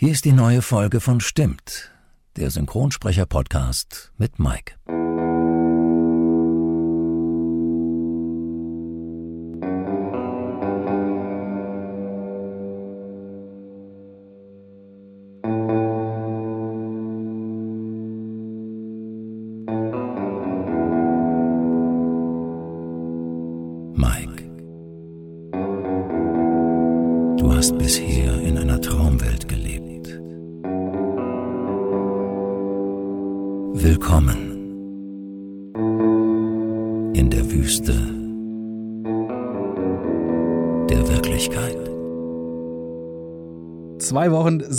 Hier ist die neue Folge von Stimmt, der Synchronsprecher-Podcast mit Mike.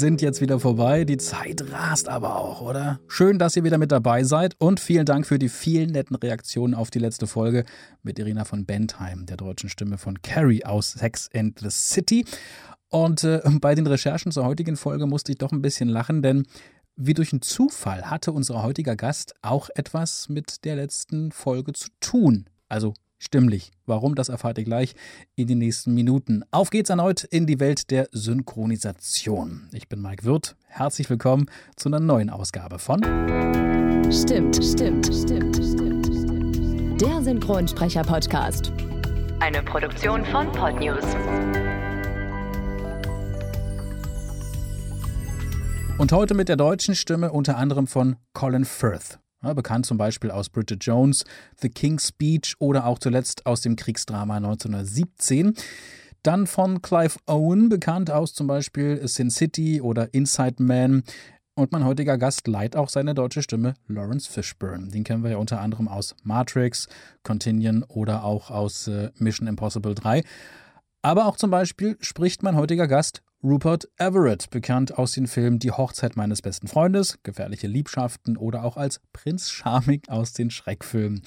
Sind jetzt wieder vorbei. Die Zeit rast aber auch, oder? Schön, dass ihr wieder mit dabei seid und vielen Dank für die vielen netten Reaktionen auf die letzte Folge mit Irina von Bentheim, der deutschen Stimme von Carrie aus Sex and the City. Und äh, bei den Recherchen zur heutigen Folge musste ich doch ein bisschen lachen, denn wie durch einen Zufall hatte unser heutiger Gast auch etwas mit der letzten Folge zu tun. Also stimmlich. Warum, das erfahrt ihr gleich in den nächsten Minuten. Auf geht's erneut in die Welt der Synchronisation. Ich bin Mike Wirth. Herzlich willkommen zu einer neuen Ausgabe von Stimmt, stimmt, stimmt, stimmt, stimmt. Der Synchronsprecher-Podcast. Eine Produktion von Podnews. Und heute mit der deutschen Stimme unter anderem von Colin Firth. Bekannt zum Beispiel aus Bridget Jones, The King's Speech oder auch zuletzt aus dem Kriegsdrama 1917. Dann von Clive Owen, bekannt aus zum Beispiel Sin City oder Inside Man. Und mein heutiger Gast leiht auch seine deutsche Stimme Lawrence Fishburne. Den kennen wir ja unter anderem aus Matrix, Continuum oder auch aus äh, Mission Impossible 3. Aber auch zum Beispiel spricht mein heutiger Gast Rupert Everett, bekannt aus den Filmen Die Hochzeit meines besten Freundes, Gefährliche Liebschaften oder auch als Prinz Charming aus den Schreckfilmen.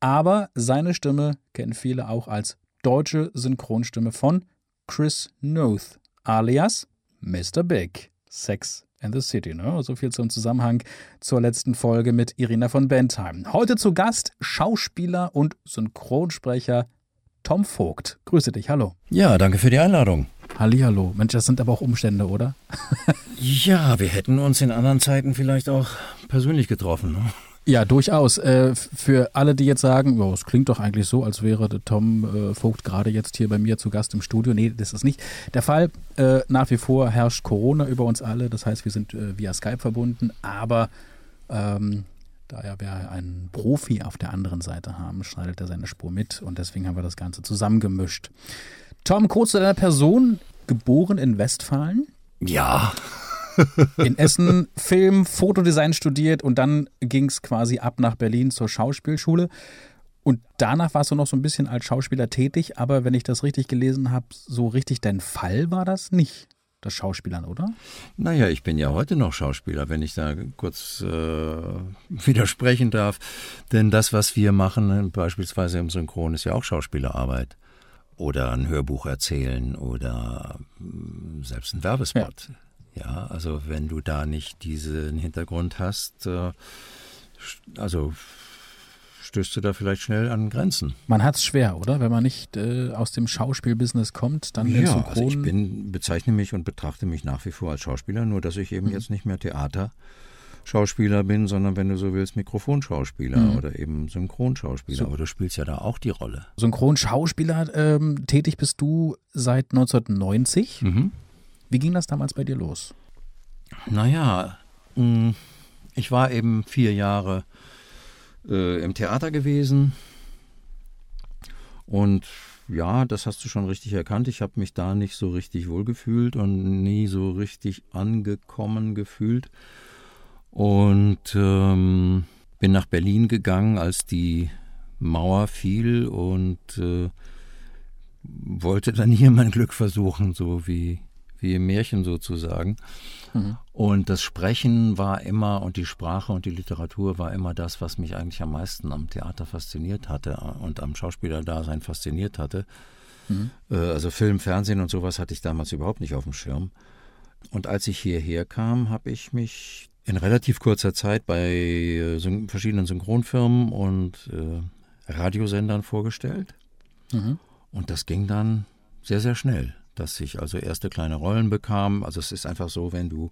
Aber seine Stimme kennen viele auch als deutsche Synchronstimme von Chris Noth, alias Mr. Big. Sex and the City. Ne? So viel zum Zusammenhang zur letzten Folge mit Irina von Bentheim. Heute zu Gast Schauspieler und Synchronsprecher Tom Vogt. Grüße dich, hallo. Ja, danke für die Einladung. Hallihallo. Mensch, das sind aber auch Umstände, oder? Ja, wir hätten uns in anderen Zeiten vielleicht auch persönlich getroffen. Ne? Ja, durchaus. Äh, für alle, die jetzt sagen, oh, es klingt doch eigentlich so, als wäre Tom äh, Vogt gerade jetzt hier bei mir zu Gast im Studio. Nee, das ist nicht der Fall. Äh, nach wie vor herrscht Corona über uns alle. Das heißt, wir sind äh, via Skype verbunden. Aber ähm, da ja wir einen Profi auf der anderen Seite haben, schneidet er seine Spur mit. Und deswegen haben wir das Ganze zusammengemischt. Tom, kurz zu deiner Person. Geboren in Westfalen. Ja. in Essen Film, Fotodesign studiert und dann ging es quasi ab nach Berlin zur Schauspielschule. Und danach warst du noch so ein bisschen als Schauspieler tätig, aber wenn ich das richtig gelesen habe, so richtig dein Fall war das nicht, das Schauspielern, oder? Naja, ich bin ja heute noch Schauspieler, wenn ich da kurz äh, widersprechen darf. Denn das, was wir machen, beispielsweise im Synchron, ist ja auch Schauspielerarbeit. Oder ein Hörbuch erzählen oder äh, selbst ein Werbespot. Ja. Ja, also wenn du da nicht diesen Hintergrund hast, äh, also stößt du da vielleicht schnell an Grenzen. Man hat es schwer, oder? Wenn man nicht äh, aus dem Schauspielbusiness kommt, dann ja, Synchron also ich bin, bezeichne mich und betrachte mich nach wie vor als Schauspieler, nur dass ich eben mhm. jetzt nicht mehr Theaterschauspieler bin, sondern wenn du so willst, Mikrofonschauspieler mhm. oder eben Synchronschauspieler. So. Aber du spielst ja da auch die Rolle. Synchronschauspieler, ähm, tätig bist du seit 1990. Mhm. Wie ging das damals bei dir los? Naja, mm, ich war eben vier Jahre äh, im Theater gewesen und ja, das hast du schon richtig erkannt. Ich habe mich da nicht so richtig wohlgefühlt und nie so richtig angekommen gefühlt. Und ähm, bin nach Berlin gegangen, als die Mauer fiel und äh, wollte dann hier mein Glück versuchen, so wie wie im Märchen sozusagen. Mhm. Und das Sprechen war immer und die Sprache und die Literatur war immer das, was mich eigentlich am meisten am Theater fasziniert hatte und am Schauspielerdasein fasziniert hatte. Mhm. Äh, also Film, Fernsehen und sowas hatte ich damals überhaupt nicht auf dem Schirm. Und als ich hierher kam, habe ich mich in relativ kurzer Zeit bei äh, syn verschiedenen Synchronfirmen und äh, Radiosendern vorgestellt. Mhm. Und das ging dann sehr, sehr schnell. dass ich also erste kleine Rollen bekam. Also es ist einfach so, wenn du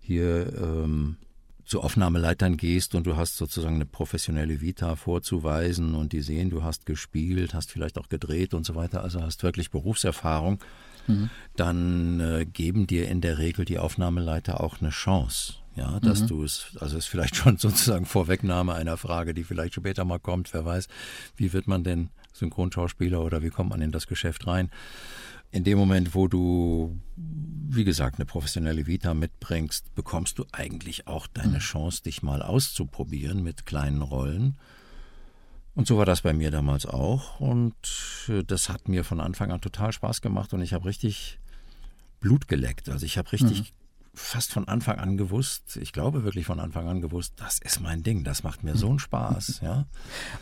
hier ähm, zu Aufnahmeleitern gehst und du hast sozusagen eine professionelle Vita vorzuweisen und die sehen, du hast gespielt, hast vielleicht auch gedreht und so weiter, also hast wirklich Berufserfahrung, mhm. dann äh, geben dir in der Regel die Aufnahmeleiter auch eine Chance. Ja, dass mhm. du es, also ist vielleicht schon sozusagen Vorwegnahme einer Frage, die vielleicht später mal kommt, wer weiß, wie wird man denn Synchronschauspieler oder wie kommt man in das Geschäft rein? in dem Moment, wo du, wie gesagt, eine professionelle Vita mitbringst, bekommst du eigentlich auch deine mhm. Chance, dich mal auszuprobieren mit kleinen Rollen. Und so war das bei mir damals auch. Und äh, das hat mir von Anfang an total Spaß gemacht und ich habe richtig Blut geleckt. Also ich habe richtig mhm fast von Anfang an gewusst, ich glaube wirklich von Anfang an gewusst, das ist mein Ding, das macht mir so einen Spaß, ja.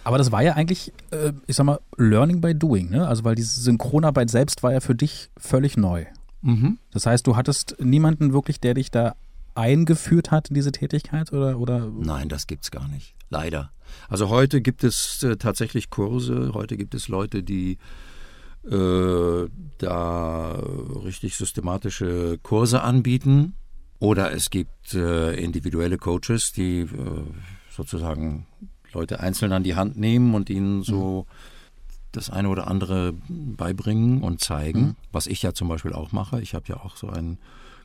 Aber das war ja eigentlich, äh, ich sag mal, Learning by Doing, ne? Also weil diese Synchronarbeit selbst war ja für dich völlig neu. Mhm. Das heißt, du hattest niemanden wirklich, der dich da eingeführt hat in diese Tätigkeit oder, oder? Nein, das gibt's gar nicht. Leider. Also heute gibt es äh, tatsächlich Kurse, heute gibt es Leute, die äh, da richtig systematische Kurse anbieten oder es gibt äh, individuelle Coaches, die äh, sozusagen Leute einzeln an die Hand nehmen und ihnen so mhm. das eine oder andere beibringen und zeigen, mhm. was ich ja zum Beispiel auch mache. Ich habe ja auch so ein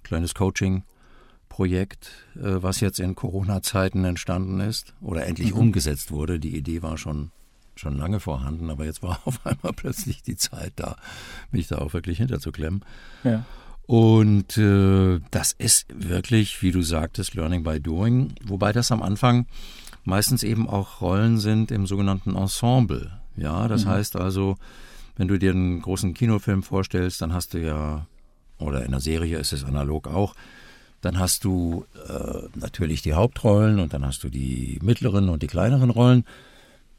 kleines Coaching-Projekt, äh, was jetzt in Corona-Zeiten entstanden ist oder endlich mhm. umgesetzt wurde. Die Idee war schon schon lange vorhanden, aber jetzt war auf einmal plötzlich die Zeit da, mich da auch wirklich hinterzuklemmen. Ja. Und äh, das ist wirklich, wie du sagtest, Learning by Doing, wobei das am Anfang meistens eben auch Rollen sind im sogenannten Ensemble. Ja, das mhm. heißt also, wenn du dir einen großen Kinofilm vorstellst, dann hast du ja, oder in der Serie ist es analog auch, dann hast du äh, natürlich die Hauptrollen und dann hast du die mittleren und die kleineren Rollen.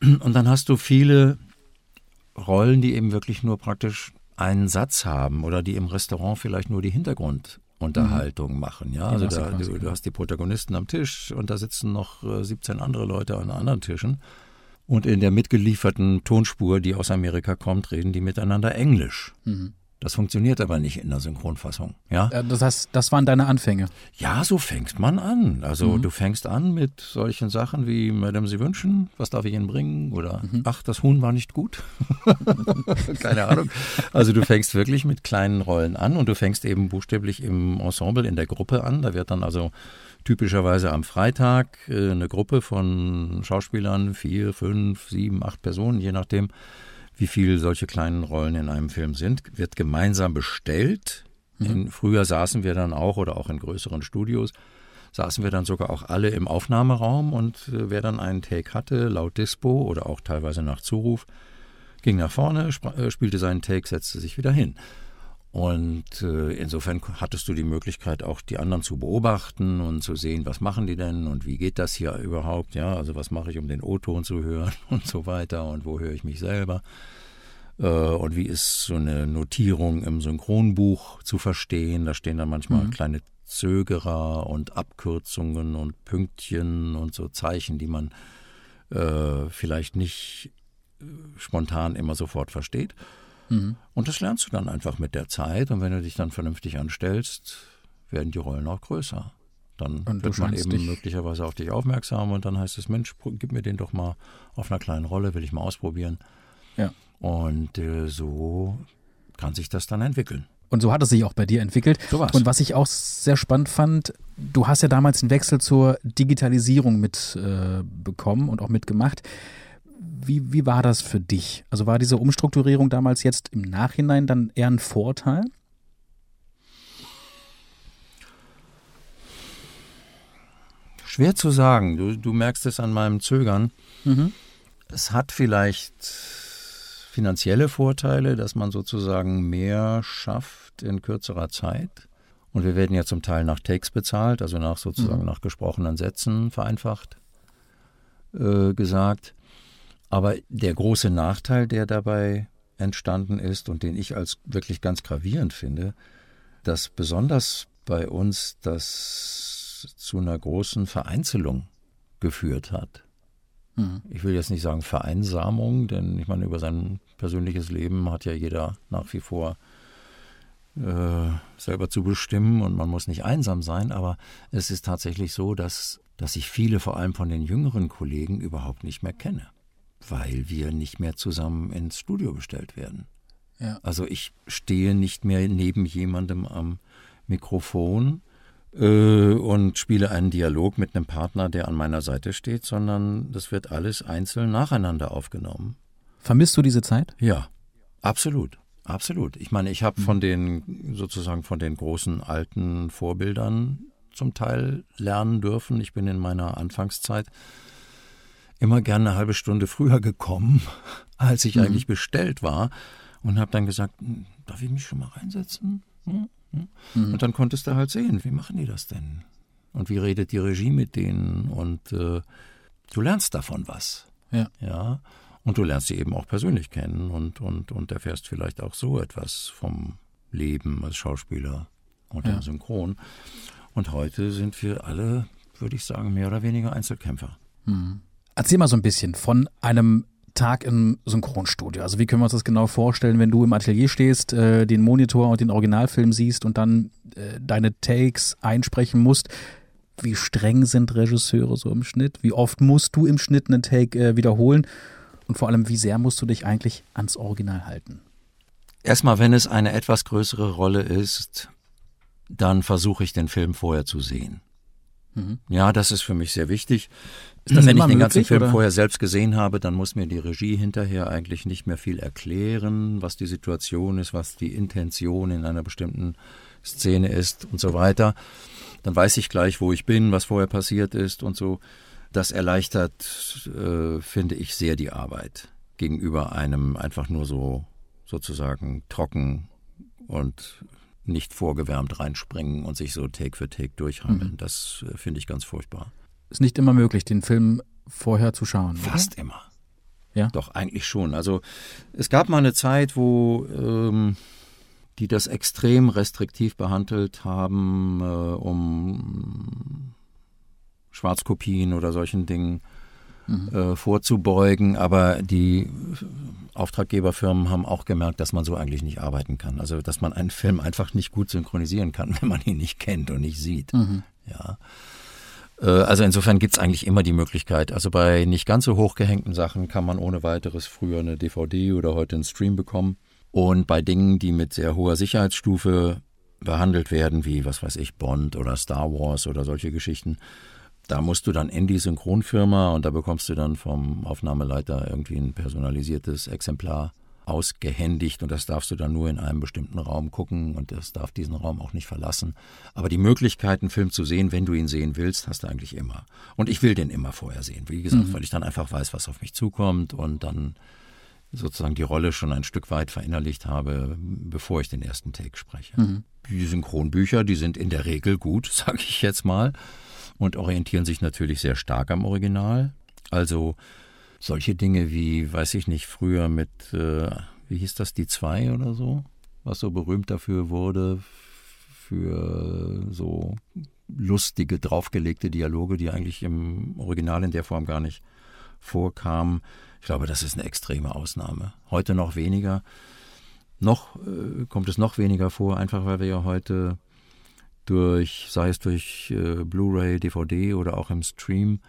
Und dann hast du viele Rollen, die eben wirklich nur praktisch einen Satz haben oder die im Restaurant vielleicht nur die Hintergrundunterhaltung mhm. machen. Ja, also da, du, du, hast die Protagonisten am Tisch und da sitzen noch 17 äh, andere Leute an anderen Tischen. Und in der mitgelieferten Tonspur, die aus Amerika kommt, reden die miteinander Englisch. Mhm. Das funktioniert aber nicht in der Synchronfassung. Ja? Das heißt, das waren deine Anfänge? Ja, so fängt man an. Also mhm. du fängst an mit solchen Sachen wie Madame, Sie wünschen, was darf ich Ihnen bringen? Oder mhm. ach, das Huhn war nicht gut. Keine Ahnung. Also du fängst wirklich mit kleinen Rollen an und du fängst eben buchstäblich im Ensemble, in der Gruppe an. Da wird dann also typischerweise am Freitag äh, eine Gruppe von Schauspielern, vier, fünf, sieben, acht Personen, je nachdem, wie viele solche kleinen Rollen in einem Film sind, wird gemeinsam bestellt. Mhm. In, früher saßen wir dann auch oder auch in größeren Studios saßen wir dann sogar auch alle im Aufnahmeraum und äh, wer dann einen Take hatte, laut Dispo oder auch teilweise nach Zuruf, ging nach vorne, äh, spielte seinen Take, setzte sich wieder hin. Und äh, insofern hattest du die Möglichkeit, auch die anderen zu beobachten und zu sehen, was machen die denn und wie geht das hier überhaupt, ja, also was mache ich, um den O-Ton zu hören und so weiter und wo höre ich mich selber äh, und wie ist so eine Notierung im Synchronbuch zu verstehen. Da stehen dann manchmal mhm. kleine Zögerer und Abkürzungen und Pünktchen und so Zeichen, die man äh, vielleicht nicht äh, spontan immer sofort versteht. Mhm. Und das lernst du dann einfach mit der Zeit. Und wenn du dich dann vernünftig anstellst, werden die Rollen auch größer. Dann und wird man eben möglicherweise auf dich aufmerksam und dann heißt es, Mensch, gib mir den doch mal auf einer kleinen Rolle, will ich mal ausprobieren. Ja. Und äh, so kann sich das dann entwickeln. Und so hat es sich auch bei dir entwickelt. So war's. Und was ich auch sehr spannend fand, du hast ja damals den Wechsel zur Digitalisierung mitbekommen äh, und auch mitgemacht. Wie, wie war das für dich? Also war diese Umstrukturierung damals jetzt im Nachhinein dann eher ein Vorteil? Schwer zu sagen. Du, du merkst es an meinem Zögern. Mhm. Es hat vielleicht finanzielle Vorteile, dass man sozusagen mehr schafft in kürzerer Zeit. Und wir werden ja zum Teil nach Takes bezahlt, also nach sozusagen mhm. nach gesprochenen Sätzen vereinfacht äh, gesagt. Aber der große Nachteil, der dabei entstanden ist und den ich als wirklich ganz gravierend finde, dass besonders bei uns das zu einer großen Vereinzelung geführt hat. Mhm. Ich will jetzt nicht sagen Vereinsamung, denn ich meine, über sein persönliches Leben hat ja jeder nach wie vor äh, selber zu bestimmen und man muss nicht einsam sein, aber es ist tatsächlich so, dass, dass ich viele, vor allem von den jüngeren Kollegen, überhaupt nicht mehr kenne, weil wir nicht mehr zusammen ins Studio bestellt werden. Ja. Also ich stehe nicht mehr neben jemandem am Mikrofon äh, und spiele einen Dialog mit einem Partner, der an meiner Seite steht, sondern das wird alles einzeln nacheinander aufgenommen. Vermisst du diese Zeit? Ja, absolut. Absolut. Ich meine, ich habe von den sozusagen von den großen alten Vorbildern zum Teil lernen dürfen. Ich bin in meiner Anfangszeit immer gerne eine halbe Stunde früher gekommen, als ich mhm. eigentlich bestellt war und habe dann gesagt, hm, darf ich mich schon mal reinsetzen? Hm? Hm? Mhm. Und dann konntest du halt sehen, wie machen die das denn? Und wie redet die Regie mit denen? Und äh, du lernst davon was. Ja. ja. Und du lernst sie eben auch persönlich kennen und, und, und erfährst vielleicht auch so etwas vom Leben als Schauspieler und ja. im Synchron. Und heute sind wir alle, würde ich sagen, mehr oder weniger Einzelkämpfer. Mhm. Erzähl mal so ein bisschen von einem Tag im Synchronstudio. Also wie können wir uns das genau vorstellen, wenn du im Atelier stehst, äh, den Monitor und den Originalfilm siehst und dann äh, deine Takes einsprechen musst? Wie streng sind Regisseure so im Schnitt? Wie oft musst du im Schnitt einen Take äh, wiederholen? Und vor allem, wie sehr musst du dich eigentlich ans Original halten? Erstmal, wenn es eine etwas größere Rolle ist, dann versuche ich den Film vorher zu sehen. Mhm. Ja, das ist für mich sehr wichtig. Wenn ich den möglich, ganzen Film oder? vorher selbst gesehen habe, dann muss mir die Regie hinterher eigentlich nicht mehr viel erklären, was die Situation ist, was die Intention in einer bestimmten Szene ist und so weiter. Dann weiß ich gleich, wo ich bin, was vorher passiert ist und so. Das erleichtert, äh, finde ich, sehr die Arbeit gegenüber einem einfach nur so sozusagen trocken und nicht vorgewärmt reinspringen und sich so Take für Take durchhandeln. Mhm. Das äh, finde ich ganz furchtbar. Ist nicht immer möglich, den Film vorher zu schauen. Fast oder? immer. Ja. Doch, eigentlich schon. Also es gab mal eine Zeit, wo ähm, die das extrem restriktiv behandelt haben, äh, um Schwarzkopien oder solchen Dingen mhm. äh, vorzubeugen. Aber die Auftraggeberfirmen haben auch gemerkt, dass man so eigentlich nicht arbeiten kann. Also dass man einen Film einfach nicht gut synchronisieren kann, wenn man ihn nicht kennt und nicht sieht. Mhm. Ja. Äh, also insofern gibt es eigentlich immer die Möglichkeit. Also bei nicht ganz so hochgehängten Sachen kann man ohne weiteres früher eine DVD oder heute einen Stream bekommen. Und bei Dingen, die mit sehr hoher Sicherheitsstufe behandelt werden, wie was weiß ich, Bond oder Star Wars oder solche Geschichten, da musst du dann in die Synchronfirma und da bekommst du dann vom Aufnahmeleiter irgendwie ein personalisiertes Exemplar ausgehändigt und das darfst du dann nur in einem bestimmten Raum gucken und das darf diesen Raum auch nicht verlassen. Aber die Möglichkeit, einen Film zu sehen, wenn du ihn sehen willst, hast du eigentlich immer. Und ich will den immer vorher sehen, wie gesagt, mhm. weil ich dann einfach weiß, was auf mich zukommt und dann sozusagen die Rolle schon ein Stück weit verinnerlicht habe, bevor ich den ersten Take spreche. Mhm. Die Synchronbücher, die sind in der Regel gut, sage ich jetzt mal und orientieren sich natürlich sehr stark am Original. Also solche Dinge wie, weiß ich nicht, früher mit, äh, wie hieß das, die zwei oder so, was so berühmt dafür wurde, für so lustige, draufgelegte Dialoge, die eigentlich im Original in der Form gar nicht vorkamen. Ich glaube, das ist eine extreme Ausnahme. Heute noch weniger. Noch äh, kommt es noch weniger vor, einfach weil wir ja heute durch, sei es durch äh, Blu-ray, DVD oder auch im Stream,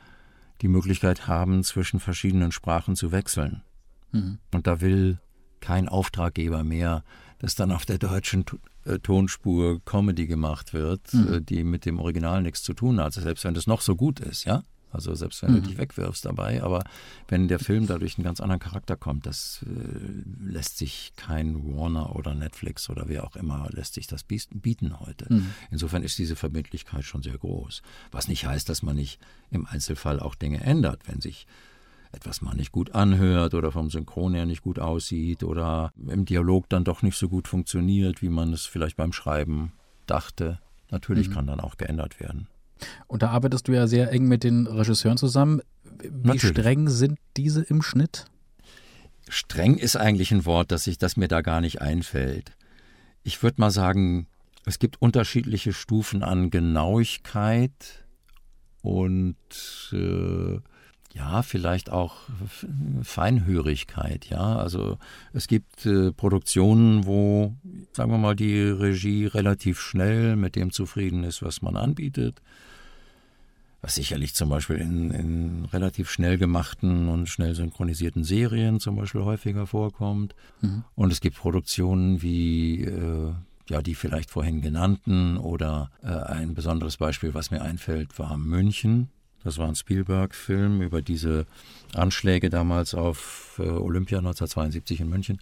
die Möglichkeit haben, zwischen verschiedenen Sprachen zu wechseln. Mhm. Und da will kein Auftraggeber mehr, dass dann auf der deutschen äh, Tonspur Comedy gemacht wird, mhm. äh, die mit dem Original nichts zu tun hat, also selbst wenn das noch so gut ist, ja. Also selbst wenn mhm. du dich wegwirfst dabei, aber wenn der Film dadurch einen ganz anderen Charakter kommt, das äh, lässt sich kein Warner oder Netflix oder wer auch immer lässt sich das bieten heute. Mhm. Insofern ist diese Verbindlichkeit schon sehr groß. Was nicht heißt, dass man nicht im Einzelfall auch Dinge ändert, wenn sich etwas mal nicht gut anhört oder vom Synchron her nicht gut aussieht oder im Dialog dann doch nicht so gut funktioniert, wie man es vielleicht beim Schreiben dachte. Natürlich mhm. kann dann auch geändert werden. Und da arbeitest du ja sehr eng mit den Regisseuren zusammen. Wie Natürlich. streng sind diese im Schnitt? Streng ist eigentlich ein Wort, das, ich, das mir da gar nicht einfällt. Ich würde mal sagen, es gibt unterschiedliche Stufen an Genauigkeit und äh, ja, vielleicht auch Feinhörigkeit, ja. Also es gibt äh, Produktionen, wo, sagen wir mal, die Regie relativ schnell mit dem zufrieden ist, was man anbietet. Was sicherlich zum Beispiel in, in relativ schnell gemachten und schnell synchronisierten Serien zum Beispiel häufiger vorkommt. Mhm. Und es gibt Produktionen wie äh, ja, die vielleicht vorhin genannten oder äh, ein besonderes Beispiel, was mir einfällt, war München. Das war ein Spielberg-Film über diese Anschläge damals auf äh, Olympia 1972 in München.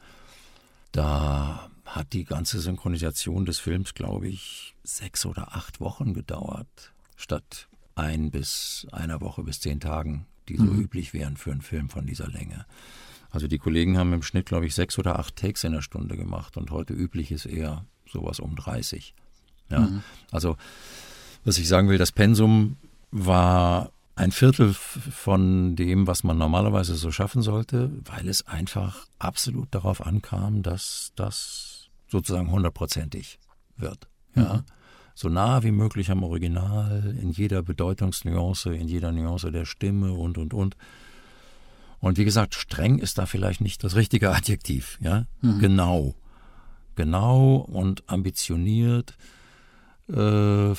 Da hat die ganze Synchronisation des Films, glaube ich, sechs oder acht Wochen gedauert, statt ein bis einer Woche bis zehn Tagen, die so mhm. üblich wären für einen Film von dieser Länge. Also die Kollegen haben im Schnitt, glaube ich, sechs oder acht Takes in der Stunde gemacht und heute üblich ist eher sowas um 30. Ja, mhm. also was ich sagen will, das Pensum war ein Viertel von dem, was man normalerweise so schaffen sollte, weil es einfach absolut darauf ankam, dass das sozusagen hundertprozentig wird. Ja. Mhm. So nah wie möglich am Original, in jeder Bedeutungsnuance, in jeder Nuance der Stimme und und und. Und wie gesagt, streng ist da vielleicht nicht das richtige Adjektiv, ja? Mhm. Genau. Genau und ambitioniert, äh,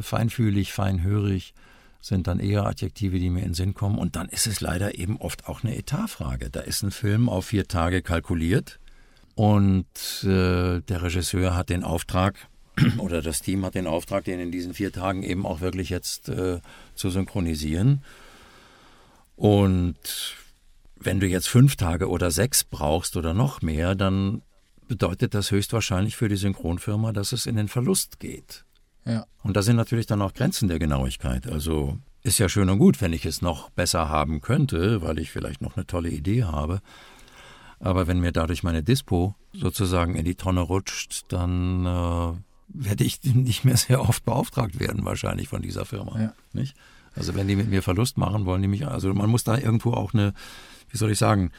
feinfühlig, feinhörig sind dann eher Adjektive, die mir in den Sinn kommen. Und dann ist es leider eben oft auch eine Etatfrage. Da ist ein Film auf vier Tage kalkuliert und äh, der Regisseur hat den Auftrag, oder das Team hat den Auftrag, den in diesen vier Tagen eben auch wirklich jetzt äh, zu synchronisieren. Und wenn du jetzt fünf Tage oder sechs brauchst oder noch mehr, dann bedeutet das höchstwahrscheinlich für die Synchronfirma, dass es in den Verlust geht. Ja. Und da sind natürlich dann auch Grenzen der Genauigkeit. Also ist ja schön und gut, wenn ich es noch besser haben könnte, weil ich vielleicht noch eine tolle Idee habe. Aber wenn mir dadurch meine Dispo sozusagen in die Tonne rutscht, dann äh, werde ich nicht mehr sehr oft beauftragt werden, wahrscheinlich von dieser Firma. Ja. Nicht? Also wenn die mit mir Verlust machen wollen, die mich, also man muss da irgendwo auch eine, wie soll ich sagen,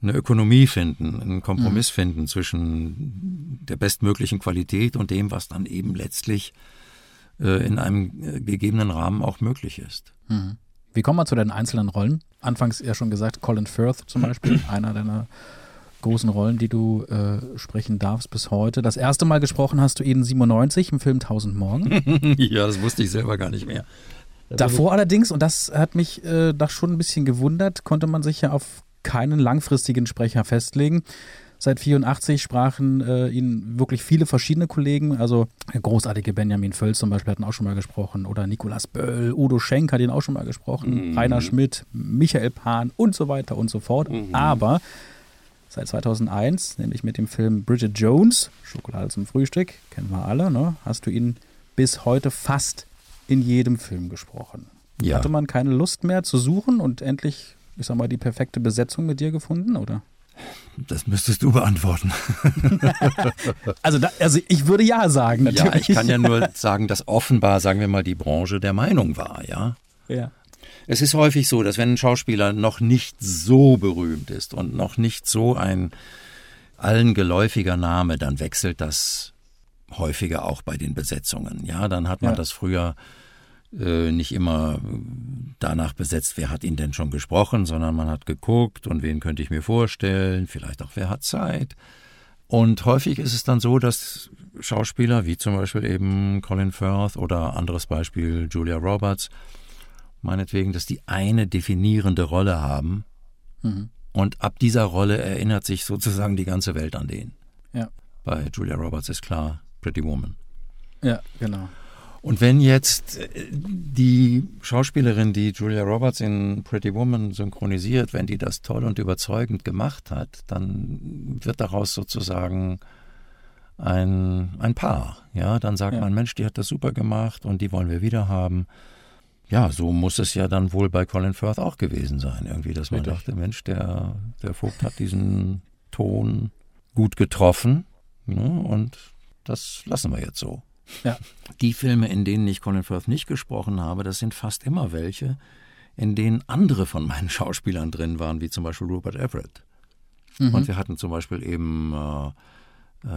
eine Ökonomie finden, einen Kompromiss mhm. finden zwischen der bestmöglichen Qualität und dem, was dann eben letztlich äh, in einem äh, gegebenen Rahmen auch möglich ist. Mhm. Wie kommen wir zu den einzelnen Rollen? Anfangs ja schon gesagt, Colin Firth zum Beispiel, einer deiner großen Rollen, die du äh, sprechen darfst bis heute. Das erste Mal gesprochen hast du ihn 97 im Film Tausend Morgen. ja, das wusste ich selber gar nicht mehr. Davor allerdings, und das hat mich äh, doch schon ein bisschen gewundert, konnte man sich ja auf keinen langfristigen Sprecher festlegen. Seit 84 sprachen äh, ihn wirklich viele verschiedene Kollegen, also der großartige Benjamin Völz zum Beispiel hatten auch schon mal gesprochen oder Nikolaus Böll, Udo Schenk hat ihn auch schon mal gesprochen, mhm. Rainer Schmidt, Michael Pan und so weiter und so fort. Mhm. Aber seit 2001, nämlich mit dem Film Bridget Jones, Schokolade zum Frühstück, kennen wir alle, ne? hast du ihn bis heute fast in jedem Film gesprochen. Ja. Hatte man keine Lust mehr zu suchen und endlich, ich sag mal, die perfekte Besetzung mit dir gefunden, oder? Das müsstest du beantworten. also, da, also ich würde ja sagen, natürlich. Ja, ich kann ja nur sagen, dass offenbar, sagen wir mal, die Branche der Meinung war, ja. Ja. Es ist häufig so, dass wenn ein Schauspieler noch nicht so berühmt ist und noch nicht so ein allen geläufiger Name, dann wechselt das häufiger auch bei den Besetzungen. Ja, dann hat man ja. das früher äh, nicht immer danach besetzt, wer hat ihn denn schon gesprochen, sondern man hat geguckt und wen könnte ich mir vorstellen, vielleicht auch wer hat Zeit. Und häufig ist es dann so, dass Schauspieler wie zum Beispiel eben Colin Firth oder anderes Beispiel Julia Roberts, meinetwegen, dass die eine definierende Rolle haben mhm. und ab dieser Rolle erinnert sich sozusagen die ganze Welt an den. Ja. Bei Julia Roberts ist klar, Pretty Woman. Ja, genau. Und wenn jetzt äh, die Schauspielerin, die Julia Roberts in Pretty Woman synchronisiert, wenn die das toll und überzeugend gemacht hat, dann wird daraus sozusagen ein, ein Paar. Ja, dann sagt ja. man, Mensch, die hat das super gemacht und die wollen wir wieder haben. Ja, so muss es ja dann wohl bei Colin Firth auch gewesen sein, irgendwie, dass man Richtig. dachte, Mensch, der, der Vogt hat diesen Ton gut getroffen ne, und das lassen wir jetzt so. Ja. Die Filme, in denen ich Colin Firth nicht gesprochen habe, das sind fast immer welche, in denen andere von meinen Schauspielern drin waren, wie zum Beispiel Rupert Everett. Mhm. Und wir hatten zum Beispiel eben äh,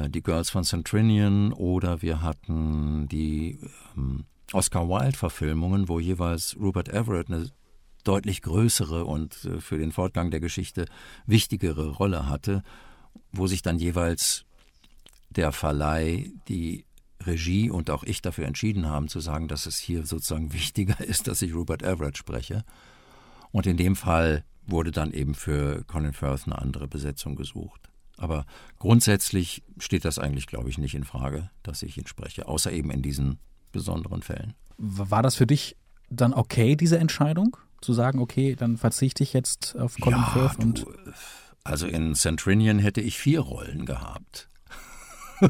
äh die Girls von Centrinian oder wir hatten die ähm, Oscar Wilde-Verfilmungen, wo jeweils Rupert Everett eine deutlich größere und äh, für den Fortgang der Geschichte wichtigere Rolle hatte, wo sich dann jeweils der Verleih, die Regie und auch ich dafür entschieden haben, zu sagen, dass es hier sozusagen wichtiger ist, dass ich Rupert Everett spreche. Und in dem Fall wurde dann eben für Colin Firth eine andere Besetzung gesucht. Aber grundsätzlich steht das eigentlich, glaube ich, nicht in Frage, dass ich ihn spreche, außer eben in diesen besonderen Fällen. War das für dich dann okay, diese Entscheidung? Zu sagen, okay, dann verzichte ich jetzt auf Colin ja, Firth und. Du, also in Centrinian hätte ich vier Rollen gehabt.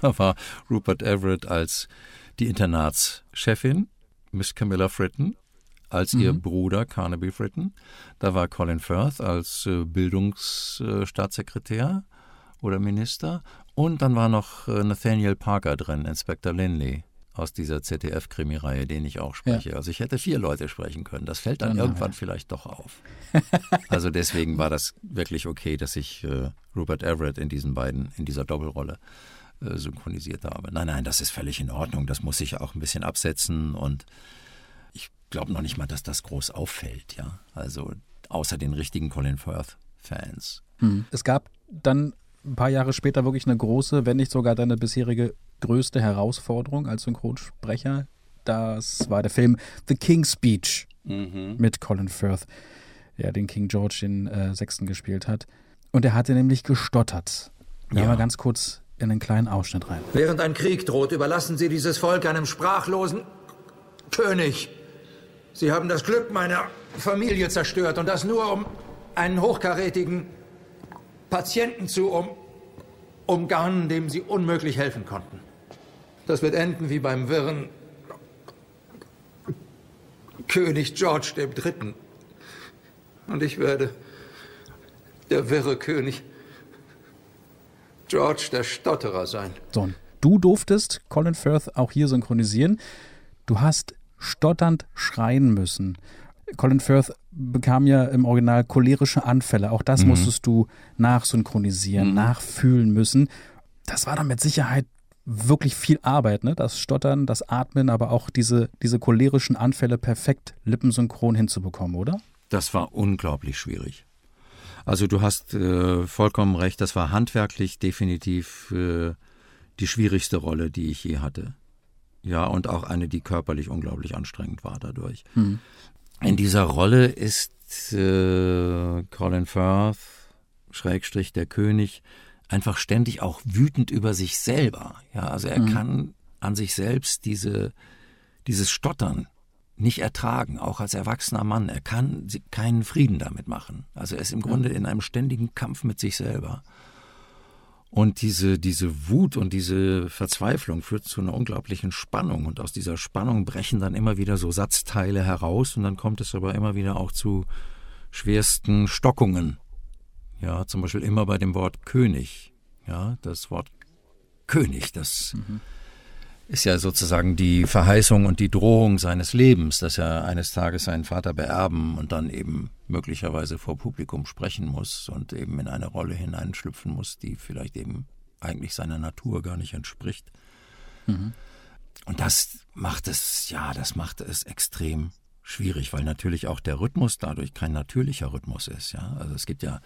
da war Rupert Everett als die Internatschefin, Miss Camilla Fritton, als mhm. ihr Bruder Carnaby Fritton. Da war Colin Firth als äh, Bildungsstaatssekretär oder Minister. Und dann war noch äh, Nathaniel Parker drin, Inspector Linley aus dieser ZDF-Krimireihe, den ich auch spreche. Ja. Also ich hätte vier Leute sprechen können. Das fällt dann ja, irgendwann ja. vielleicht doch auf. also deswegen war das wirklich okay, dass ich äh, Rupert Everett in diesen beiden, in dieser Doppelrolle äh, synchronisiert habe. Nein, nein, das ist völlig in Ordnung. Das muss ich auch ein bisschen absetzen und ich glaube noch nicht mal, dass das groß auffällt, ja. Also außer den richtigen Colin Firth-Fans. Hm. Es gab dann ein paar Jahre später wirklich eine große, wenn nicht sogar deine bisherige größte Herausforderung als Synchronsprecher. Das war der Film The King's Speech mhm. mit Colin Firth, der den King George den äh, Sechsten gespielt hat. Und er hatte nämlich gestottert. Da ja. mal ganz kurz in einen kleinen Ausschnitt rein. Während ein Krieg droht, überlassen Sie dieses Volk einem sprachlosen König. Sie haben das Glück meiner Familie zerstört und das nur, um einen hochkarätigen Patienten zu um umgarnen, dem Sie unmöglich helfen konnten. Das wird enden wie beim wirren König George III. Und ich werde der wirre König George der Stotterer sein. So, und du durftest Colin Firth auch hier synchronisieren. Du hast stotternd schreien müssen. Colin Firth bekam ja im Original cholerische Anfälle. Auch das mhm. musstest du nachsynchronisieren, mhm. nachfühlen müssen. Das war dann mit Sicherheit wirklich viel Arbeit, ne? Das Stottern, das Atmen, aber auch diese, diese cholerischen Anfälle perfekt lippensynchron hinzubekommen, oder? Das war unglaublich schwierig. Also du hast äh, vollkommen recht, das war handwerklich definitiv äh, die schwierigste Rolle, die ich je hatte. Ja, und auch eine, die körperlich unglaublich anstrengend war dadurch. Mhm. In dieser Rolle ist äh, Colin Firth, Schrägstrich der König, einfach ständig auch wütend über sich selber. Ja, also er mhm. kann an sich selbst diese, dieses Stottern nicht ertragen, auch als erwachsener Mann. Er kann keinen Frieden damit machen. Also er ist im Grunde in einem ständigen Kampf mit sich selber. Und diese, diese Wut und diese Verzweiflung führt zu einer unglaublichen Spannung. Und aus dieser Spannung brechen dann immer wieder so Satzteile heraus. Und dann kommt es aber immer wieder auch zu schwersten Stockungen. Ja, zum Beispiel immer bei dem Wort König. Ja, das Wort König, das mhm. ist ja sozusagen die Verheißung und die Drohung seines Lebens, dass er eines Tages seinen Vater beerben und dann eben möglicherweise vor Publikum sprechen muss und eben in eine Rolle hineinschlüpfen muss, die vielleicht eben eigentlich seiner Natur gar nicht entspricht. Mhm. Und das macht es, ja, das macht es extrem schwierig, weil natürlich auch der Rhythmus dadurch kein natürlicher Rhythmus ist. Ja, also es gibt ja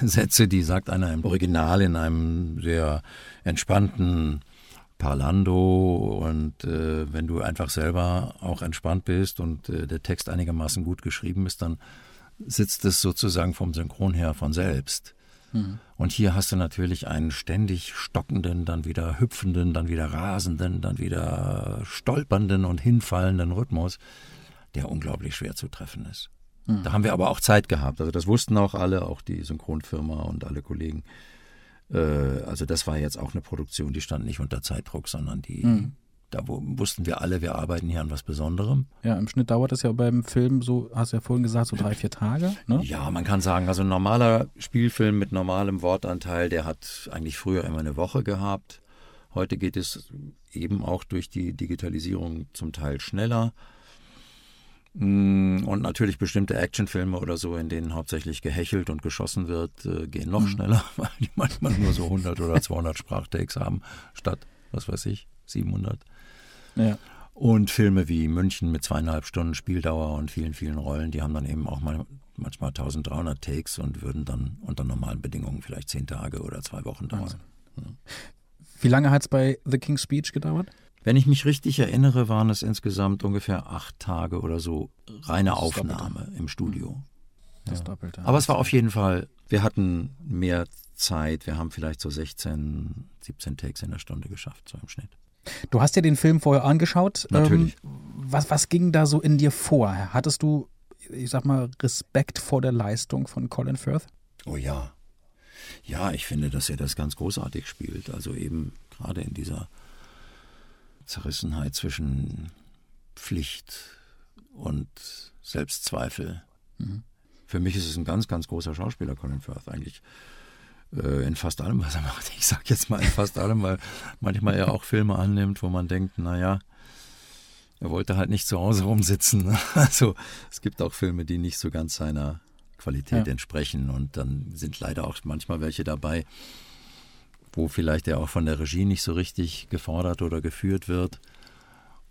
Sätze, die sagt einer im Original in einem sehr entspannten Parlando und äh, wenn du einfach selber auch entspannt bist und äh, der Text einigermaßen gut geschrieben ist, dann sitzt es sozusagen vom Synchron her von selbst. Mhm. Und hier hast du natürlich einen ständig stockenden, dann wieder hüpfenden, dann wieder rasenden, dann wieder stolpernden und hinfallenden Rhythmus, der unglaublich schwer zu treffen ist. Mhm. Da haben wir aber auch Zeit gehabt. Also das wussten auch alle, auch die Synchronfirma und alle Kollegen. Äh, also das war jetzt auch eine Produktion, die stand nicht unter Zeitdruck, sondern die, mhm. da wussten wir alle, wir arbeiten hier an was Besonderem. Ja, im Schnitt dauert das ja beim Film so, hast du ja vorhin gesagt, so drei, vier Tage. Ne? Ja, man kann sagen, also ein normaler Spielfilm mit normalem Wortanteil, der hat eigentlich früher immer eine Woche gehabt. Heute geht es eben auch durch die Digitalisierung zum Teil schneller. Mm, und natürlich bestimmte Actionfilme oder so, in denen hauptsächlich gehechelt und geschossen wird, äh, gehen noch mhm. schneller, weil die manchmal nur so 100 oder 200 Sprachtakes haben, statt, was weiß ich, 700. Ja. Und Filme wie München mit zweieinhalb Stunden Spieldauer und vielen, vielen Rollen, die haben dann eben auch mal, manchmal 1300 Takes und würden dann unter normalen Bedingungen vielleicht zehn Tage oder zwei Wochen dauern. Ja. Wie lange hat es bei The King's Speech gedauert? Wenn ich mich richtig erinnere, waren es insgesamt ungefähr acht Tage oder so reine Aufnahme im Studio. Das ja. Doppelte. Aber es war auf jeden Fall, wir hatten mehr Zeit. Wir haben vielleicht so 16, 17 Takes in der Stunde geschafft, so im Schnitt. Du hast dir den Film vorher angeschaut. Natürlich. Ähm, was, was ging da so in dir vor? Hattest du, ich sag mal, Respekt vor der Leistung von Colin Firth? Oh ja. Ja, ich finde, dass er das ganz großartig spielt. Also eben gerade in dieser Zerrissenheit zwischen Pflicht und Selbstzweifel. Mhm. Für mich ist es ein ganz, ganz großer Schauspieler, Colin Firth, eigentlich äh, in fast allem, was er macht. Ich sage jetzt mal in fast allem, weil manchmal er auch Filme annimmt, wo man denkt, naja, er wollte halt nicht zu Hause rumsitzen. Also es gibt auch Filme, die nicht so ganz seiner Qualität ja. entsprechen und dann sind leider auch manchmal welche dabei, wo vielleicht er auch von der Regie nicht so richtig gefordert oder geführt wird.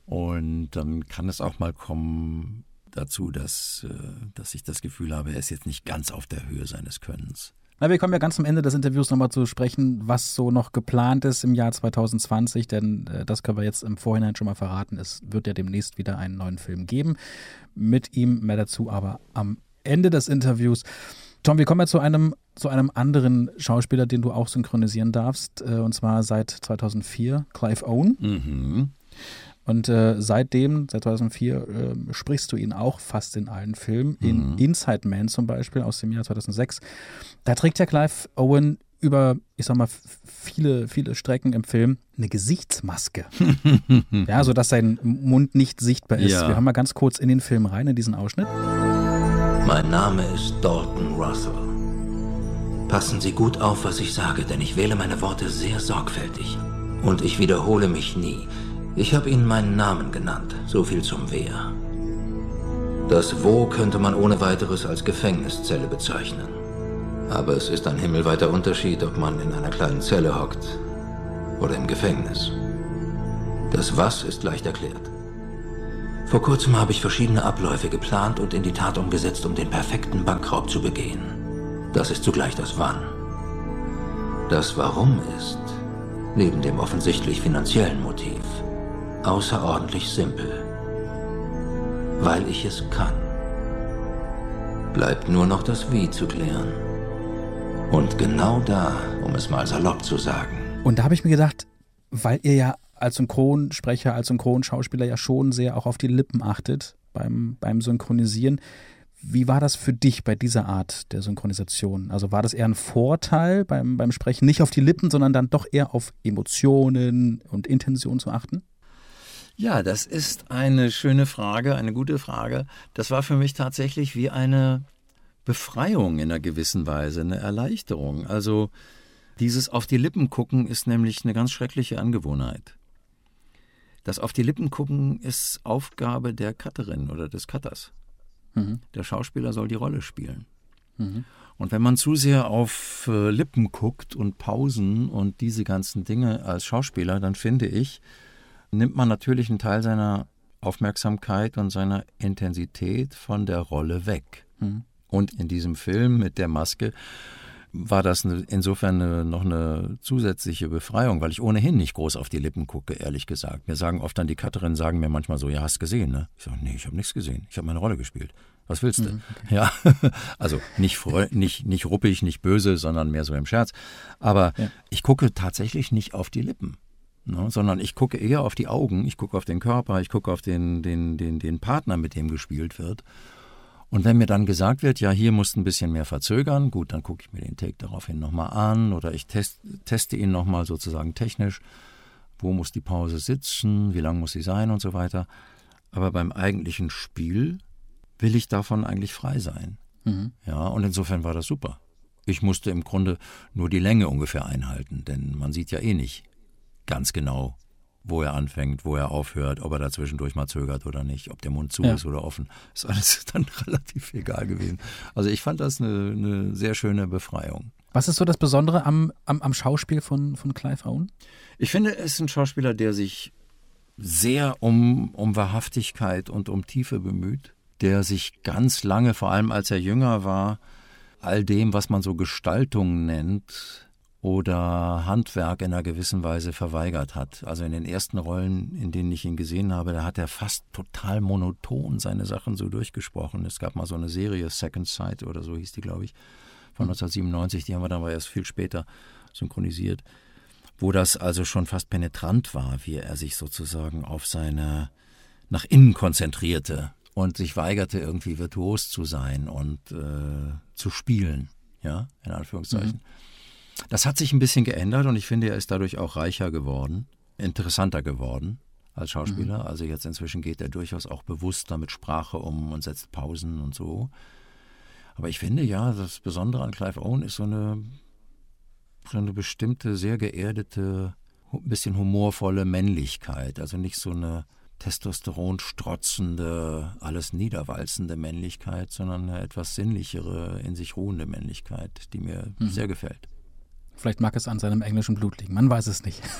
Und dann kann es auch mal kommen dazu, dass, äh, dass ich das Gefühl habe, er ist jetzt nicht ganz auf der Höhe seines Könnens. Na, wir kommen ja ganz am Ende des Interviews nochmal zu sprechen, was so noch geplant ist im Jahr 2020, denn äh, das können wir jetzt im Vorhinein schon mal verraten. Es wird ja demnächst wieder einen neuen Film geben. Mit ihm mehr dazu aber am Ende des Interviews. Tom, wir kommen ja zu einem, zu einem anderen Schauspieler, den du auch synchronisieren darfst, äh, und zwar seit 2004, Clive Owen. Mhm. Und äh, seitdem, seit 2004, äh, sprichst du ihn auch fast in allen Filmen. In mhm. Inside Man zum Beispiel aus dem Jahr 2006. Da trägt ja Clive Owen über, ich sag mal, viele, viele Strecken im Film eine Gesichtsmaske. ja, sodass sein Mund nicht sichtbar ist. Ja. Wir haben mal ganz kurz in den Film rein, in diesen Ausschnitt. Mein Name ist Dalton Russell. Passen Sie gut auf, was ich sage, denn ich wähle meine Worte sehr sorgfältig. Und ich wiederhole mich nie. Ich habe Ihnen meinen Namen genannt, so viel zum Wer. Das Wo könnte man ohne weiteres als Gefängniszelle bezeichnen. Aber es ist ein himmelweiter Unterschied, ob man in einer kleinen Zelle hockt oder im Gefängnis. Das Was ist leicht erklärt. Vor kurzem habe ich verschiedene Abläufe geplant und in die Tat umgesetzt, um den perfekten Bankraub zu begehen. Das ist zugleich das Wann. Das Warum ist, neben dem offensichtlich finanziellen Motiv, außerordentlich simpel. Weil ich es kann. Bleibt nur noch das Wie zu klären. Und genau da, um es mal salopp zu sagen. Und da habe ich mir gedacht, weil ihr ja als Synchronsprecher, als Synchronschauspieler ja schon sehr auch auf die Lippen achtet beim, beim Synchronisieren. Wie war das für dich bei dieser Art der Synchronisation? Also war das eher ein Vorteil beim, beim Sprechen, nicht auf die Lippen, sondern dann doch eher auf Emotionen und Intention zu achten? Ja, das ist eine schöne Frage, eine gute Frage. Das war für mich tatsächlich wie eine Befreiung in einer gewissen Weise, eine Erleichterung. Also dieses auf die Lippen gucken ist nämlich eine ganz schreckliche Angewohnheit. Das auf die Lippen gucken ist Aufgabe der Cutterin oder des Cutters. Mhm. Der Schauspieler soll die Rolle spielen. Mhm. Und wenn man zu sehr auf äh, Lippen guckt und Pausen und diese ganzen Dinge als Schauspieler, dann finde ich, nimmt man natürlich einen Teil seiner Aufmerksamkeit und seiner Intensität von der Rolle weg. Mhm. Und in diesem Film mit der Maske war das insofern eine, noch eine zusätzliche Befreiung, weil ich ohnehin nicht groß auf die Lippen gucke, ehrlich gesagt. Mir sagen oft dann die Cutterinnen, sagen mir manchmal so, ja, hast gesehen, ne? Ich sage, nee, ich habe nichts gesehen. Ich habe meine Rolle gespielt. Was willst du? Mhm, okay. Ja, also nicht, nicht, nicht ruppig, nicht böse, sondern mehr so im Scherz. Aber ja. ich gucke tatsächlich nicht auf die Lippen. Ne, sondern ich gucke eher auf die Augen, ich gucke auf den Körper, ich gucke auf den, den, den, den Partner, mit dem gespielt wird. Und wenn mir dann gesagt wird, ja, hier musst du ein bisschen mehr verzögern, gut, dann gucke ich mir den Take daraufhin nochmal an oder ich test, teste ihn nochmal sozusagen technisch. Wo muss die Pause sitzen, wie lang muss sie sein und so weiter. Aber beim eigentlichen Spiel will ich davon eigentlich frei sein. Mhm. Ja, und insofern war das super. Ich musste im Grunde nur die Länge ungefähr einhalten, denn man sieht ja eh nicht ganz genau, wo er anfängt, wo er aufhört, ob er dazwischendurch mal zögert oder nicht, ob der Mund zu ja. ist oder offen. Ist alles dann relativ egal gewesen. Also ich fand das eine, eine sehr schöne Befreiung. Was ist so das Besondere am, am, am Schauspiel von, von Clive Owen? Ich finde, er ist ein Schauspieler, der sich sehr um, um Wahrhaftigkeit und um Tiefe bemüht, der sich ganz lange, vor allem als er jünger war, all dem, was man so Gestaltung nennt, oder Handwerk in einer gewissen Weise verweigert hat. Also in den ersten Rollen, in denen ich ihn gesehen habe, da hat er fast total monoton seine Sachen so durchgesprochen. Es gab mal so eine Serie, Second Sight oder so hieß die, glaube ich, von 1997, die haben wir dann aber erst viel später synchronisiert, wo das also schon fast penetrant war, wie er sich sozusagen auf seine nach innen konzentrierte und sich weigerte, irgendwie virtuos zu sein und äh, zu spielen, ja, in Anführungszeichen. Mhm. Das hat sich ein bisschen geändert und ich finde, er ist dadurch auch reicher geworden, interessanter geworden als Schauspieler. Mhm. Also jetzt inzwischen geht er durchaus auch bewusster mit Sprache um und setzt Pausen und so. Aber ich finde ja, das Besondere an Clive Owen ist so eine, so eine bestimmte, sehr geerdete, ein bisschen humorvolle Männlichkeit. Also nicht so eine Testosteron strotzende, alles niederwalzende Männlichkeit, sondern eine etwas sinnlichere, in sich ruhende Männlichkeit, die mir mhm. sehr gefällt. Vielleicht mag es an seinem englischen Blut liegen. Man weiß es nicht.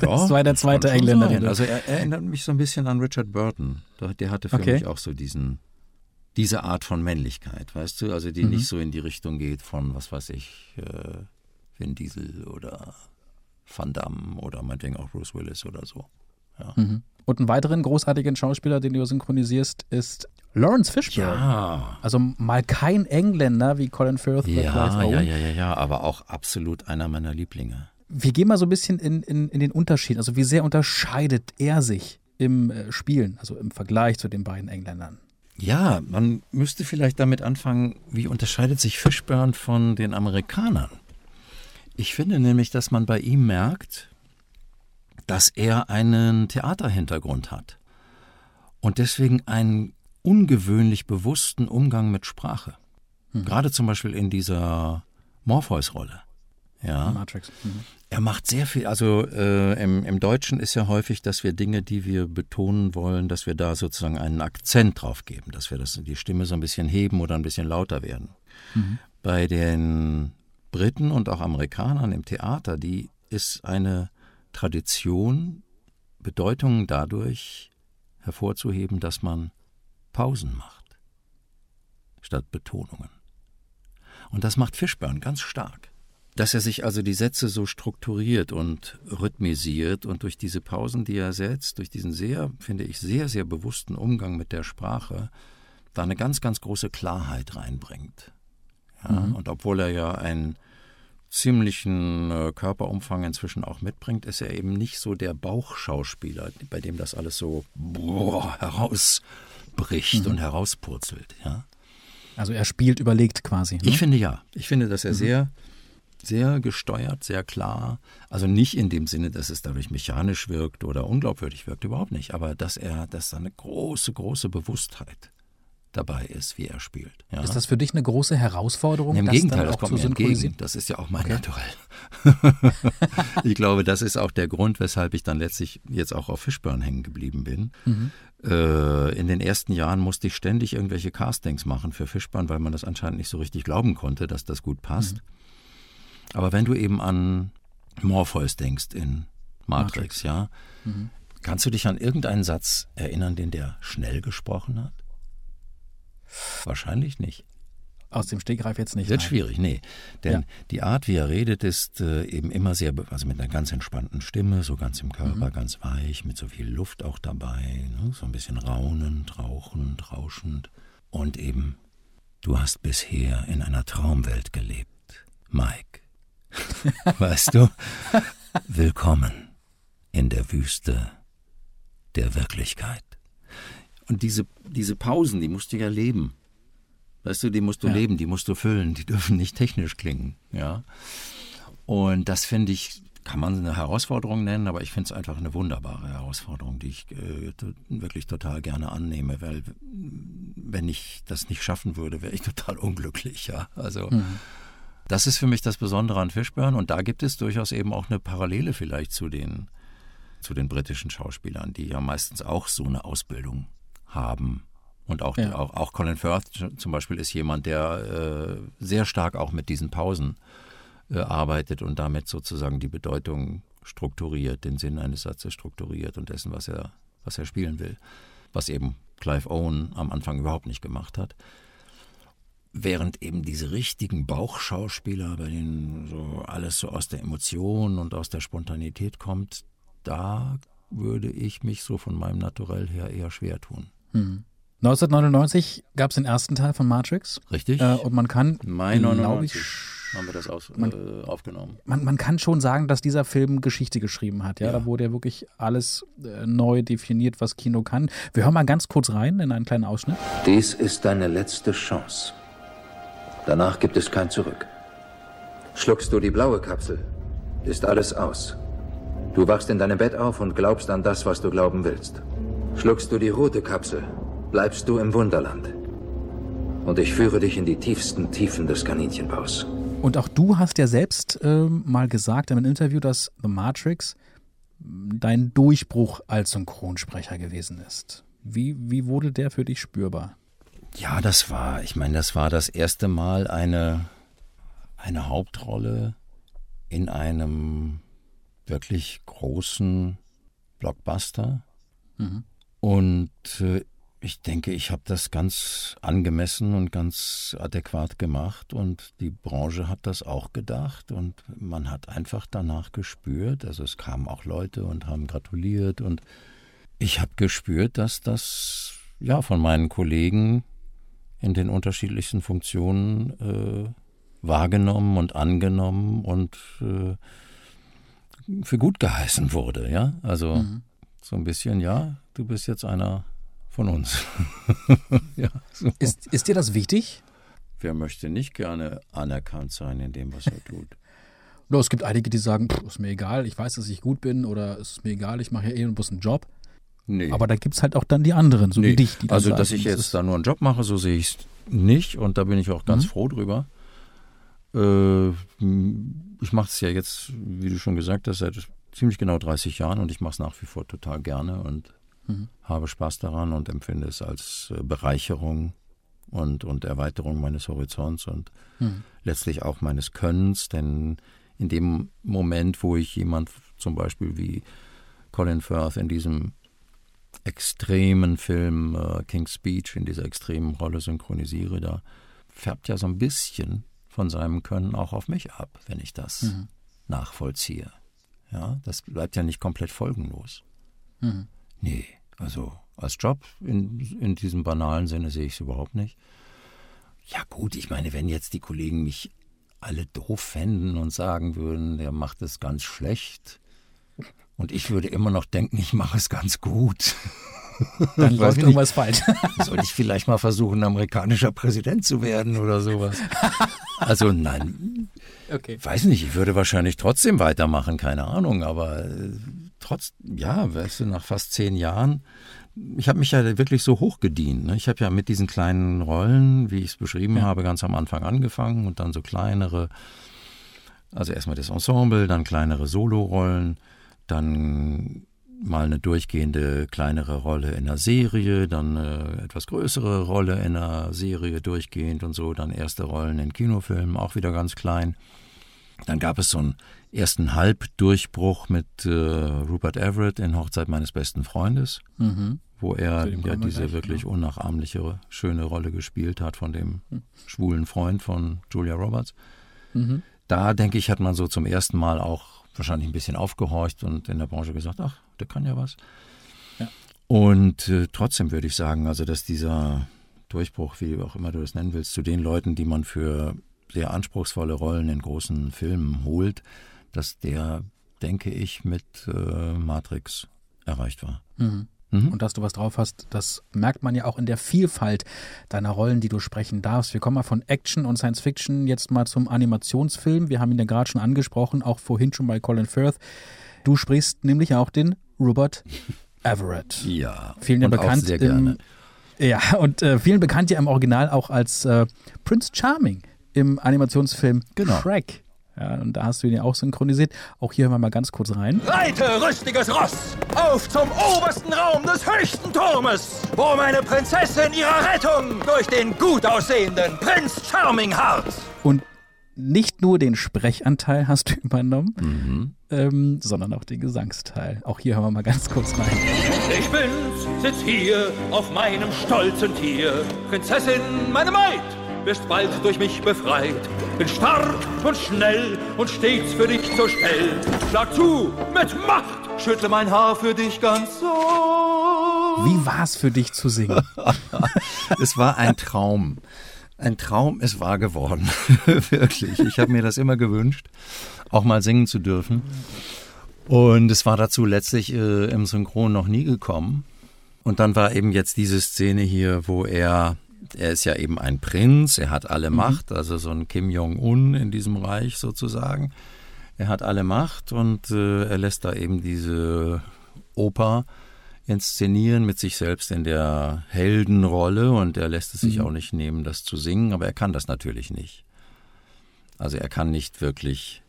Ja, das war der zweite Engländer. Sein. Also er, er, erinnert mich so ein bisschen an Richard Burton. Der hatte für okay. mich auch so diesen, diese Art von Männlichkeit, weißt du? Also die mhm. nicht so in die Richtung geht von, was weiß ich, äh, Vin Diesel oder Van Damme oder meinetwegen auch Bruce Willis oder so. Ja. Mhm. Und einen weiteren großartigen Schauspieler, den du synchronisierst, ist Lawrence Fishburne. Ja. Also mal kein Engländer wie Colin Firth. Ja, ja, ja, ja, ja, aber auch absolut einer meiner Lieblinge. Wir gehen mal so ein bisschen in, in, in den Unterschied. Also wie sehr unterscheidet er sich im äh, Spielen, also im Vergleich zu den beiden Engländern? Ja, man müsste vielleicht damit anfangen, wie unterscheidet sich Fishburne von den Amerikanern? Ich finde nämlich, dass man bei ihm merkt, dass er einen Theaterhintergrund hat und deswegen einen ungewöhnlich bewussten Umgang mit Sprache. Mhm. Gerade zum Beispiel in dieser Morpheus-Rolle. Ja. Matrix. Mhm. Er macht sehr viel, also äh, im, im, Deutschen ist ja häufig, dass wir Dinge, die wir betonen wollen, dass wir da sozusagen einen Akzent drauf geben, dass wir das, die Stimme so ein bisschen heben oder ein bisschen lauter werden. Mhm. Bei den Briten und auch Amerikanern im Theater, die ist eine Tradition, Bedeutungen dadurch hervorzuheben, dass man Pausen macht, statt Betonungen. Und das macht Fishburne ganz stark. Dass er sich also die Sätze so strukturiert und rhythmisiert und durch diese Pausen, die er setzt, durch diesen sehr, finde ich, sehr, sehr bewussten Umgang mit der Sprache, da eine ganz, ganz große Klarheit reinbringt. Ja, mhm. Und obwohl er ja einen ziemlichen äh, Körperumfang inzwischen auch mitbringt, ist er eben nicht so der Bauchschauspieler, bei dem das alles so boah, heraus bricht mhm. und herauspurzelt. Ja? Also er spielt überlegt quasi. Ne? Ich finde ja. Ich finde, dass er mhm. sehr, sehr gesteuert, sehr klar, also nicht in dem Sinne, dass es dadurch mechanisch wirkt oder unglaubwürdig wirkt, überhaupt nicht, aber dass er, dass da eine große, große Bewusstheit dabei ist, wie er spielt. Ja. Ist das für dich eine große Herausforderung? Im Gegenteil, das kommt mir entgegen. Das ist ja auch mein okay. Naturell. ich glaube, das ist auch der Grund, weshalb ich dann letztlich jetzt auch auf Fishburne hängen geblieben bin. Mhm. Äh, in den ersten Jahren musste ich ständig irgendwelche Castings machen für Fishburne, weil man das anscheinend nicht so richtig glauben konnte, dass das gut passt. Mhm. Aber wenn du eben an Morpheus denkst in Matrix, Matrix. ja, mhm. kannst du dich an irgendeinen Satz erinnern, den der schnell gesprochen hat? Wahrscheinlich nicht. Aus dem Stegreif jetzt nicht. Wird schwierig, nee. Denn ja. die Art, wie er redet, ist äh, eben immer sehr, also mit einer ganz entspannten Stimme, so ganz im Körper, mhm. ganz weich, mit so viel Luft auch dabei, ne? so ein bisschen raunend, rauchend, rauschend. Und eben, du hast bisher in einer Traumwelt gelebt, Mike. weißt du? Willkommen in der Wüste der Wirklichkeit. Und diese, diese Pausen, die musst du ja leben. Weißt du, die musst du ja. leben, die musst du füllen, die dürfen nicht technisch klingen, ja. Und das finde ich, kann man eine Herausforderung nennen, aber ich finde es einfach eine wunderbare Herausforderung, die ich äh, wirklich total gerne annehme, weil wenn ich das nicht schaffen würde, wäre ich total unglücklich, ja. Also mhm. das ist für mich das Besondere an Fishburne und da gibt es durchaus eben auch eine Parallele vielleicht zu den zu den britischen Schauspielern, die ja meistens auch so eine Ausbildung haben. Und auch, ja. auch, auch Colin Firth zum Beispiel ist jemand, der äh, sehr stark auch mit diesen Pausen äh, arbeitet und damit sozusagen die Bedeutung strukturiert, den Sinn eines Satzes strukturiert und dessen, was er, was er spielen will. Was eben Clive Owen am Anfang überhaupt nicht gemacht hat. Während eben diese richtigen Bauchschauspieler, bei denen so alles so aus der Emotion und aus der Spontanität kommt, da würde ich mich so von meinem Naturell her eher schwer tun. Hm. 1999 gab es den ersten Teil von Matrix. Richtig. Äh, und man kann, Mai glaube 99 ich, haben wir das aus, man- äh, aufgenommen. man, man kann schon sagen, dass dieser Film Geschichte geschrieben hat. Ja, Ja. da wurde ja wirklich alles äh, neu definiert, was Kino kann. Wir hören mal ganz kurz rein in einen kleinen Ausschnitt. Dies ist deine letzte Chance. Danach gibt es kein Zurück. Schluckst du die blaue Kapsel, ist alles aus. Du wachst in deinem Bett auf und glaubst an das, was du glauben willst. Schluckst du die rote Kapsel, bleibst du im Wunderland. Und ich führe dich in die tiefsten Tiefen des Kaninchenbaus. Und auch du hast ja selbst ähm, mal gesagt in einem Interview, dass The Matrix dein Durchbruch als Synchronsprecher gewesen ist. Wie, wie wurde der für dich spürbar? Ja, das war, ich meine, das war das erste Mal eine, eine Hauptrolle in einem wirklich großen Blockbuster. Und äh, ich denke, ich habe das ganz angemessen und ganz adäquat gemacht. Und die Branche hat das auch gedacht. Und man hat einfach danach gespürt, also es kamen auch Leute und haben gratuliert. Und ich habe gespürt, dass das ja von meinen Kollegen in den unterschiedlichsten Funktionen äh, wahrgenommen und angenommen und äh, für gut geheißen wurde, ja. Also so ein bisschen, ja, du bist jetzt einer von uns. ja, so. Ist, ist dir das wichtig? Wer möchte nicht gerne anerkannt sein in dem, was er tut? Oder es gibt einige, die sagen, pff, ist mir egal, ich weiß, dass ich gut bin oder es ist mir egal, ich mache ja eh bloß einen Job. Nee. Aber da gibt es halt auch dann die anderen, so wie Nee, dich. Die also, sagen, dass ich das jetzt da nur einen Job mache, so sehe ich es nicht und da bin ich auch ganz froh drüber. Äh, ich mache es ja jetzt, wie du schon gesagt hast, seit ziemlich genau 30 Jahren und ich mache es nach wie vor total gerne und habe Spaß daran und empfinde es als äh, Bereicherung und, und Erweiterung meines Horizonts und letztlich auch meines Könnens, denn in dem Moment, wo ich jemand zum Beispiel wie Colin Firth in diesem extremen Film äh, King's Speech in dieser extremen Rolle synchronisiere, da färbt ja so ein bisschen von seinem Können auch auf mich ab, wenn ich das nachvollziehe. Ja, das bleibt ja nicht komplett folgenlos. Nee, also als Job in, in diesem banalen Sinne sehe ich es überhaupt nicht. Ja gut, ich meine, wenn jetzt die Kollegen mich alle doof fänden und sagen würden, der macht es ganz schlecht, und ich würde immer noch denken, ich mache es ganz gut. dann läuft irgendwas falsch. Soll ich vielleicht mal versuchen, amerikanischer Präsident zu werden oder sowas? Also nein, okay. weiß nicht, ich würde wahrscheinlich trotzdem weitermachen, keine Ahnung, aber äh, trotz, ja, weißt du, nach fast zehn Jahren, ich habe mich ja wirklich so hochgedient. Ne? Ich habe ja mit diesen kleinen Rollen, wie ich es beschrieben habe, ganz am Anfang angefangen und dann so kleinere, also erstmal das Ensemble, dann kleinere Solorollen, dann mal eine durchgehende kleinere Rolle in einer Serie, dann eine etwas größere Rolle in einer Serie durchgehend und so, dann erste Rollen in Kinofilmen, auch wieder ganz klein. Dann gab es so einen ersten Halbdurchbruch mit äh, Rupert Everett in Hochzeit meines besten Freundes, wo er ja diese wirklich unnachahmliche, schöne Rolle gespielt hat von dem schwulen Freund von Julia Roberts. Da, denke ich, hat man so zum ersten Mal auch wahrscheinlich ein bisschen aufgehorcht und in der Branche gesagt, ach, der kann ja was. Und äh, trotzdem würde ich sagen, also dass dieser Durchbruch, wie auch immer du das nennen willst, zu den Leuten, die man für sehr anspruchsvolle Rollen in großen Filmen holt, dass der, denke ich, mit äh, Matrix erreicht war. Und dass du was drauf hast, das merkt man ja auch in der Vielfalt deiner Rollen, die du sprechen darfst. Wir kommen mal von Action und Science Fiction jetzt mal zum Animationsfilm. Wir haben ihn ja gerade schon angesprochen, auch vorhin schon bei Colin Firth. Du sprichst nämlich auch den Robert Everett. Ja, Vielen ja bekannt auch sehr gerne. Im, ja, und äh, vielen bekannt ja im Original auch als äh, Prince Charming im Animationsfilm Genau. Shrek. Ja, und da hast du ihn ja auch synchronisiert. Auch hier hören wir mal ganz kurz rein. Reite, rüstiges Ross, auf zum obersten Raum des höchsten Turmes, wo meine Prinzessin ihrer Rettung durch den gut aussehenden Prinz Charming harrt. Und nicht nur den Sprechanteil hast du übernommen, ähm, sondern auch den Gesangsteil. Auch hier hören wir mal ganz kurz rein. Ich bin's, sitz hier auf meinem stolzen Tier, Prinzessin, meine Maid, wirst bald durch mich befreit. Bin stark und schnell und stets für dich zur Stell. Schlag zu mit Macht, schüttle mein Haar für dich ganz so. Wie war's für dich zu singen? es war ein Traum. Ein Traum ist wahr geworden. Wirklich. Ich habe mir das immer gewünscht, auch mal singen zu dürfen. Und es war dazu letztlich äh, im Synchron noch nie gekommen. Und dann war eben jetzt diese Szene hier, wo er, er ist ja eben ein Prinz, er hat alle mhm. Macht, also so ein Kim Jong-un in diesem Reich sozusagen. Er hat alle Macht und äh, er lässt da eben diese Oper inszenieren mit sich selbst in der Heldenrolle und er lässt es sich mhm. auch nicht nehmen, das zu singen, aber er kann das natürlich nicht. Also er kann nicht wirklich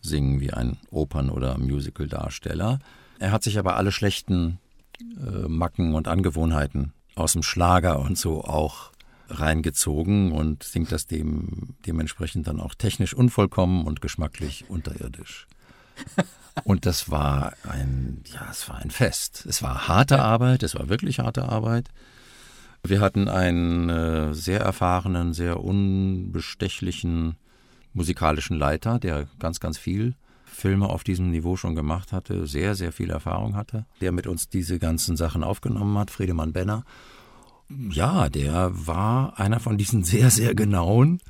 singen wie ein Opern- oder Musical-Darsteller. Er hat sich aber alle schlechten äh, Macken und Angewohnheiten aus dem Schlager und so auch reingezogen und singt das dem, dementsprechend dann auch technisch unvollkommen und geschmacklich unterirdisch. Und das war ein, ja, es war ein Fest. Es war harte Arbeit, es war wirklich harte Arbeit. Wir hatten einen äh, sehr erfahrenen, sehr unbestechlichen musikalischen Leiter, der ganz, ganz viel Filme auf diesem Niveau schon gemacht hatte, sehr, sehr viel Erfahrung hatte, der mit uns diese ganzen Sachen aufgenommen hat, Friedemann Benner. Ja, der war einer von diesen sehr, sehr genauen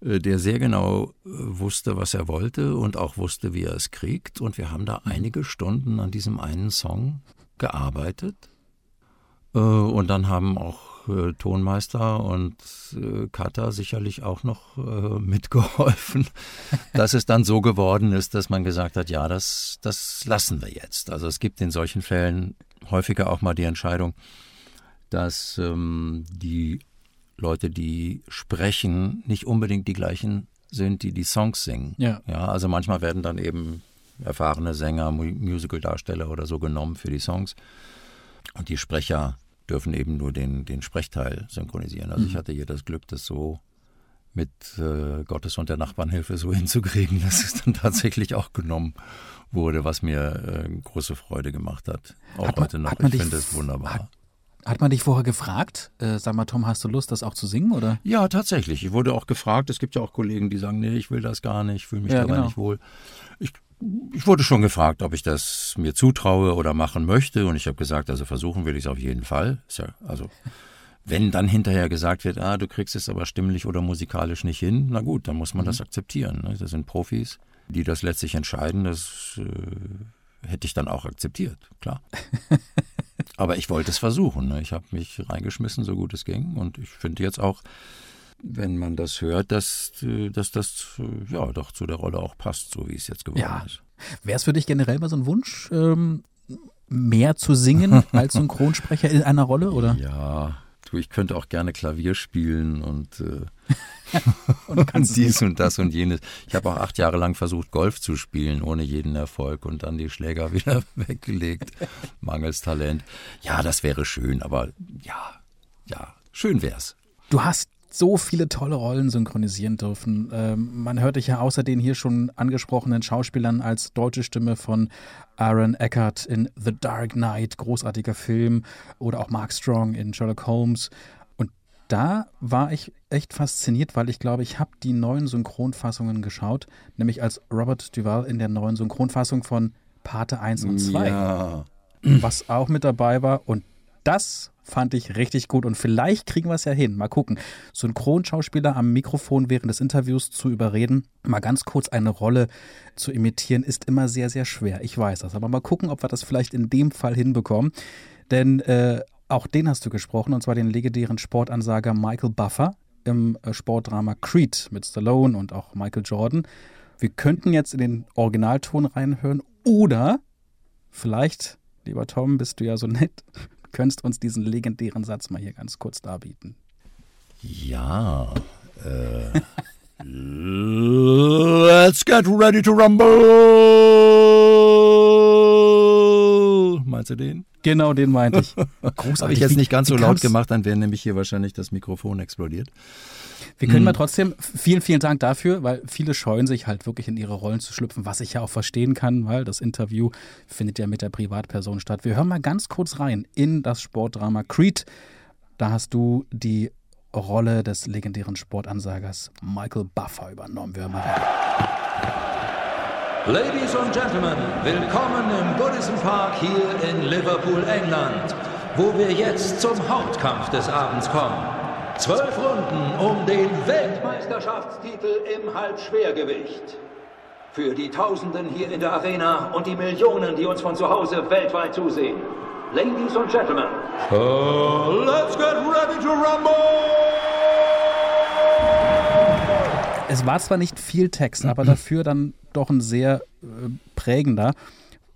äh, der sehr genau äh, wusste, was er wollte und auch wusste, wie er es kriegt. Und wir haben da mhm. einige Stunden an diesem einen Song gearbeitet. Äh, und dann haben auch Tonmeister und Cutter sicherlich auch noch mitgeholfen, dass es dann so geworden ist, dass man gesagt hat, ja, das, das lassen wir jetzt. Also es gibt in solchen Fällen häufiger auch mal die Entscheidung, dass ähm, die Leute, die sprechen, nicht unbedingt die gleichen sind, die die Songs singen. Ja. ja also manchmal werden dann eben erfahrene Sänger, Musicaldarsteller oder so genommen für die Songs. Und die Sprecher dürfen eben nur den, den Sprechteil synchronisieren. Also mhm. ich hatte hier das Glück, das so mit äh, Gottes und der Nachbarnhilfe so hinzukriegen, dass es dann tatsächlich auch genommen wurde, was mir äh, große Freude gemacht hat. Auch hat man, heute noch. Ich finde es wunderbar. Hat, hat man dich vorher gefragt, äh, sag mal, Tom, hast du Lust, das auch zu singen, oder? Ja, tatsächlich. Ich wurde auch gefragt. Es gibt ja auch Kollegen, die sagen, nee, ich will das gar nicht, fühle mich ja, dabei genau. nicht wohl. Ich, ich wurde schon gefragt, ob ich das mir zutraue oder machen möchte. Und ich habe gesagt, also versuchen will ich es auf jeden Fall. Ist ja, also, wenn dann hinterher gesagt wird, ah, du kriegst es aber stimmlich oder musikalisch nicht hin, na gut, dann muss man mhm. das akzeptieren. Ne? Das sind Profis, die das letztlich entscheiden. Das äh, hätte ich dann auch akzeptiert, klar. Aber ich wollte es versuchen. Ne? Ich habe mich reingeschmissen, so gut es ging. Und ich finde jetzt auch, wenn man das hört, dass, dass das ja doch zu der Rolle auch passt, so wie es jetzt geworden ja. ist. Wäre es für dich generell mal so ein Wunsch, ähm, mehr zu singen als Synchronsprecher in einer Rolle, oder? Ja, du, ich könnte auch gerne Klavier spielen und äh, und, und dies und das und jenes. Ich habe auch acht Jahre lang versucht, Golf zu spielen, ohne jeden Erfolg und dann die Schläger wieder weggelegt. Mangels Talent. Ja, das wäre schön, aber ja, ja, schön wär's. Du hast so viele tolle Rollen synchronisieren dürfen. Ähm, man hört dich ja außer den hier schon angesprochenen Schauspielern als deutsche Stimme von Aaron Eckhart in The Dark Knight, großartiger Film, oder auch Mark Strong in Sherlock Holmes da war ich echt fasziniert, weil ich glaube, ich habe die neuen Synchronfassungen geschaut, nämlich als Robert Duval in der neuen Synchronfassung von Pate 1 und 2, ja. was auch mit dabei war. Und das fand ich richtig gut und vielleicht kriegen wir es ja hin. Mal gucken. Synchronschauspieler am Mikrofon während des Interviews zu überreden, mal ganz kurz eine Rolle zu imitieren, ist immer sehr, sehr schwer. Ich weiß das. Aber mal gucken, ob wir das vielleicht in dem Fall hinbekommen. Denn äh, auch den hast du gesprochen, und zwar den legendären Sportansager Michael Buffer im äh, Sportdrama Creed mit Stallone und auch Michael Jordan. Wir könnten jetzt in den Originalton reinhören oder vielleicht, lieber Tom, bist du ja so nett, könntest uns diesen legendären Satz mal hier ganz kurz darbieten. Ja, äh, let's get ready to rumble. Meinst du den? Genau, den meinte ich. Großartig. Habe ich jetzt nicht ganz so laut gemacht, dann wäre nämlich hier wahrscheinlich das Mikrofon explodiert. Wir können hm. mal trotzdem, vielen, vielen Dank dafür, weil viele scheuen sich halt wirklich in ihre Rollen zu schlüpfen, was ich ja auch verstehen kann, weil das Interview findet ja mit der Privatperson statt. Wir hören mal ganz kurz rein in das Sportdrama Creed. Da hast du die Rolle des legendären Sportansagers Michael Buffer übernommen. Wir hören mal rein. Ladies and Gentlemen, willkommen im Goodison Park hier in Liverpool, England, wo wir jetzt zum Hauptkampf des Abends kommen. Zwölf Runden um den Weltmeisterschaftstitel im Halbschwergewicht. Für die Tausenden hier in der Arena und die Millionen, die uns von zu Hause weltweit zusehen. Ladies and Gentlemen. Uh, let's get ready to rumble! Es war zwar nicht viel Text, aber dafür dann doch ein sehr äh, prägender.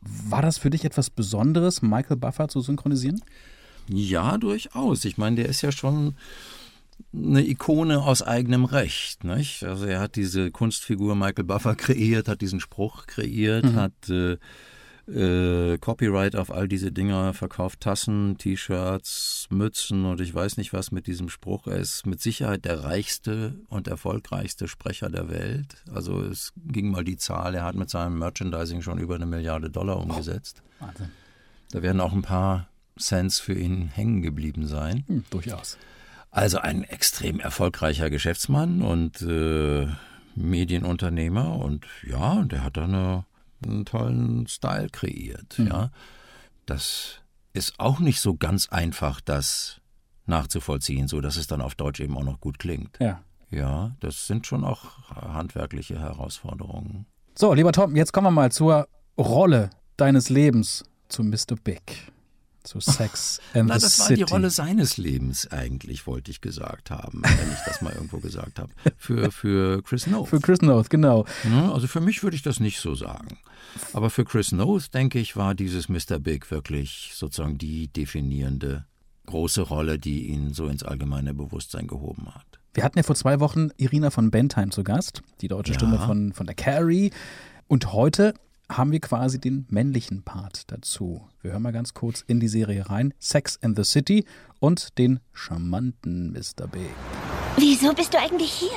War das für dich etwas Besonderes, Michael Buffer zu synchronisieren? Ja, durchaus. Ich meine, der ist ja schon eine Ikone aus eigenem Recht. Nicht? Also er hat diese Kunstfigur Michael Buffer kreiert, hat diesen Spruch kreiert, mhm. hat äh, äh, Copyright auf all diese Dinger, verkauft Tassen, T-Shirts, Mützen und ich weiß nicht was mit diesem Spruch. Er ist mit Sicherheit der reichste und erfolgreichste Sprecher der Welt. Also es ging mal die Zahl, er hat mit seinem Merchandising schon über eine Milliarde Dollar umgesetzt. Oh, Wahnsinn. Da werden auch ein paar Cents für ihn hängen geblieben sein. Hm, durchaus. Also ein extrem erfolgreicher Geschäftsmann und äh, Medienunternehmer und ja, der hat da eine, einen tollen Style kreiert. Mhm. Ja, das ist auch nicht so ganz einfach, das nachzuvollziehen, so dass es dann auf Deutsch eben auch noch gut klingt. Ja. Ja, das sind schon auch handwerkliche Herausforderungen. So, lieber Tom, jetzt kommen wir mal zur Rolle deines Lebens, zu Mr. Big zu Sex and Na, the das City. war die Rolle seines Lebens eigentlich, wollte ich gesagt haben, wenn ich das mal irgendwo gesagt habe. Für, für Chris Noth. Für Chris Noth, genau. Ja, also für mich würde ich das nicht so sagen. Aber für Chris Noth, denke ich, war dieses Mr. Big wirklich sozusagen die definierende große Rolle, die ihn so ins allgemeine Bewusstsein gehoben hat. Wir hatten ja vor zwei Wochen Irina von Bentheim zu Gast, die deutsche ja. Stimme von, von der Carrie. Und heute haben wir quasi den männlichen Part dazu. Wir hören mal ganz kurz in die Serie rein. Sex in the City und den charmanten Mr. B. Wieso bist du eigentlich hier?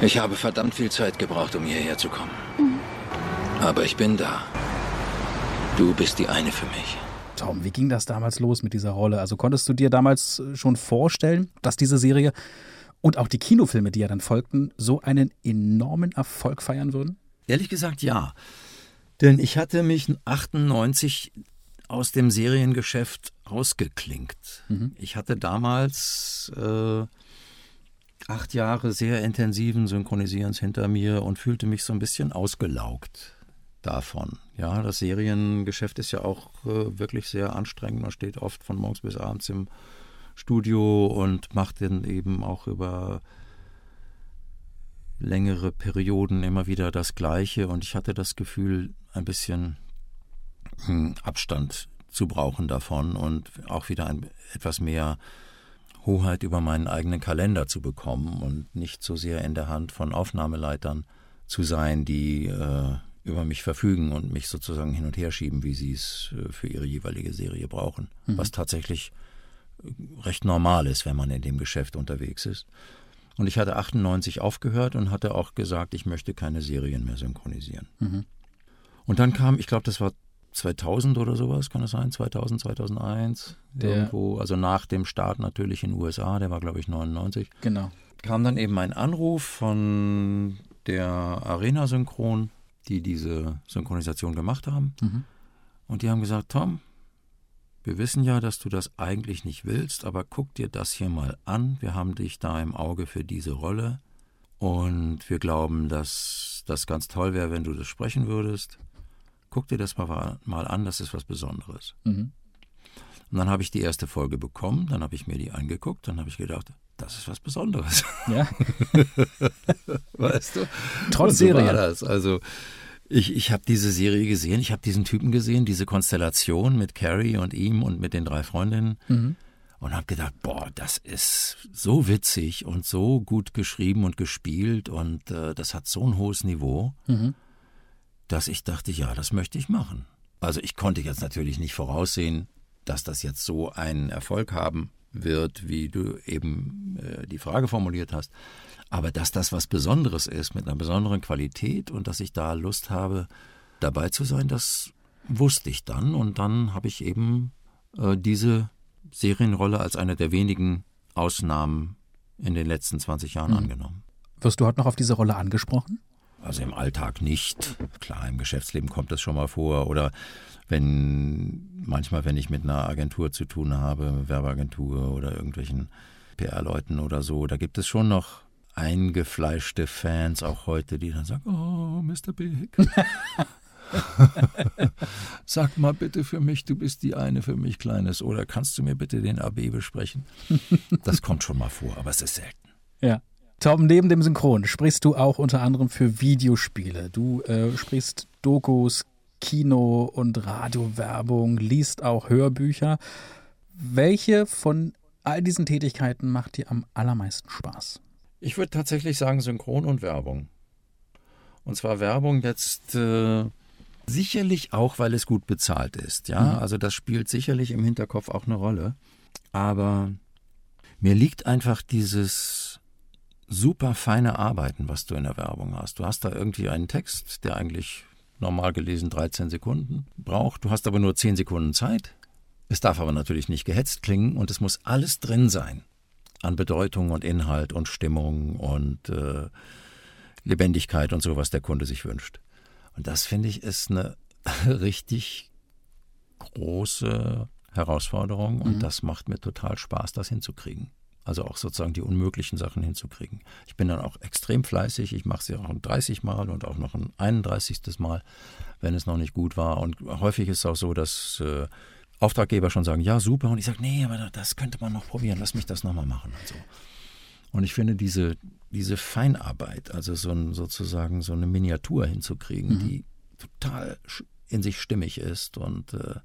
Ich habe verdammt viel Zeit gebraucht, um hierher zu kommen. Mhm. Aber ich bin da. Du bist die eine für mich. Tom, wie ging das damals los mit dieser Rolle? Also konntest du dir damals schon vorstellen, dass diese Serie und auch die Kinofilme, die ja dann folgten, so einen enormen Erfolg feiern würden? Ehrlich gesagt ja. Denn ich hatte mich 98 aus dem Seriengeschäft rausgeklinkt. Mhm. Ich hatte damals äh, acht Jahre sehr intensiven Synchronisierens hinter mir und fühlte mich so ein bisschen ausgelaugt davon. Ja, das Seriengeschäft ist ja auch äh, wirklich sehr anstrengend. Man steht oft von morgens bis abends im Studio und macht dann eben auch über längere Perioden immer wieder das Gleiche und ich hatte das Gefühl, ein bisschen hm, Abstand zu brauchen davon und auch wieder ein, etwas mehr Hoheit über meinen eigenen Kalender zu bekommen und nicht so sehr in der Hand von Aufnahmeleitern zu sein, die äh, über mich verfügen und mich sozusagen hin und her schieben, wie sie es äh, für ihre jeweilige Serie brauchen. Mhm. Was tatsächlich äh, recht normal ist, wenn man in dem Geschäft unterwegs ist. Und ich hatte 98 aufgehört und hatte auch gesagt, ich möchte keine Serien mehr synchronisieren. Mhm. Und dann kam, ich glaube, das war 2000 oder sowas, kann das sein? 2000, 2001? Der, irgendwo, also nach dem Start natürlich in den USA, der war, glaube ich, 99. Genau. Kam dann eben ein Anruf von der Arena Synchron, die diese Synchronisation gemacht haben. Mhm. Und die haben gesagt, Tom, wir wissen ja, dass du das eigentlich nicht willst, aber guck dir das hier mal an. Wir haben dich da im Auge für diese Rolle und wir glauben, dass das ganz toll wäre, wenn du das sprechen würdest. Guck dir das mal, mal an, das ist was Besonderes. Mhm. Und dann habe ich die erste Folge bekommen, dann habe ich mir die angeguckt, dann habe ich gedacht, das ist was Besonderes. Ja. weißt du? Trotz so Serie. Also ich, ich habe diese Serie gesehen, ich habe diesen Typen gesehen, diese Konstellation mit Carrie und ihm und mit den drei Freundinnen mhm. und habe gedacht, boah, das ist so witzig und so gut geschrieben und gespielt und äh, das hat so ein hohes Niveau, mhm. dass ich dachte, ja, das möchte ich machen. Also ich konnte jetzt natürlich nicht voraussehen, dass das jetzt so einen Erfolg haben wird, wie du eben äh, die Frage formuliert hast. Aber dass das was Besonderes ist, mit einer besonderen Qualität und dass ich da Lust habe, dabei zu sein, das wusste ich dann. Und dann habe ich eben äh, diese Serienrolle als eine der wenigen Ausnahmen in den letzten 20 Jahren mhm. angenommen. Wirst du heute noch auf diese Rolle angesprochen? Also im Alltag nicht. Klar, im Geschäftsleben kommt das schon mal vor. Oder wenn manchmal, wenn ich mit einer Agentur zu tun habe, Werbeagentur oder irgendwelchen PR-Leuten oder so, da gibt es schon noch eingefleischte Fans auch heute, die dann sagen, oh, Mr. Big. Sag mal bitte für mich, du bist die eine für mich Kleines. Oder kannst du mir bitte den AB besprechen? Das kommt schon mal vor, aber es ist selten. Ja. Tom, neben dem Synchron sprichst du auch unter anderem für Videospiele. Du äh, sprichst Dokus, Kino- und Radiowerbung, liest auch Hörbücher. Welche von all diesen Tätigkeiten macht dir am allermeisten Spaß? Ich würde tatsächlich sagen Synchron und Werbung. Und zwar Werbung jetzt äh, sicherlich auch, weil es gut bezahlt ist. Ja, mhm. also das spielt sicherlich im Hinterkopf auch eine Rolle. Aber mir liegt einfach dieses super feine Arbeiten, was du in der Werbung hast. Du hast da irgendwie einen Text, der eigentlich normal gelesen 13 Sekunden braucht. Du hast aber nur 10 Sekunden Zeit. Es darf aber natürlich nicht gehetzt klingen und es muss alles drin sein an Bedeutung und Inhalt und Stimmung und äh, Lebendigkeit und so, was der Kunde sich wünscht. Und das finde ich ist eine richtig große Herausforderung und mhm. das macht mir total Spaß, das hinzukriegen. Also auch sozusagen die unmöglichen Sachen hinzukriegen. Ich bin dann auch extrem fleißig. Ich mache sie auch ein 30 Mal und auch noch ein 31. Mal, wenn es noch nicht gut war. Und häufig ist es auch so, dass äh, Auftraggeber schon sagen, ja, super. Und ich sage, nee, aber das könnte man noch probieren. Lass mich das nochmal machen. Und, so. und ich finde diese, diese Feinarbeit, also so ein, sozusagen so eine Miniatur hinzukriegen, mhm. die total in sich stimmig ist und äh,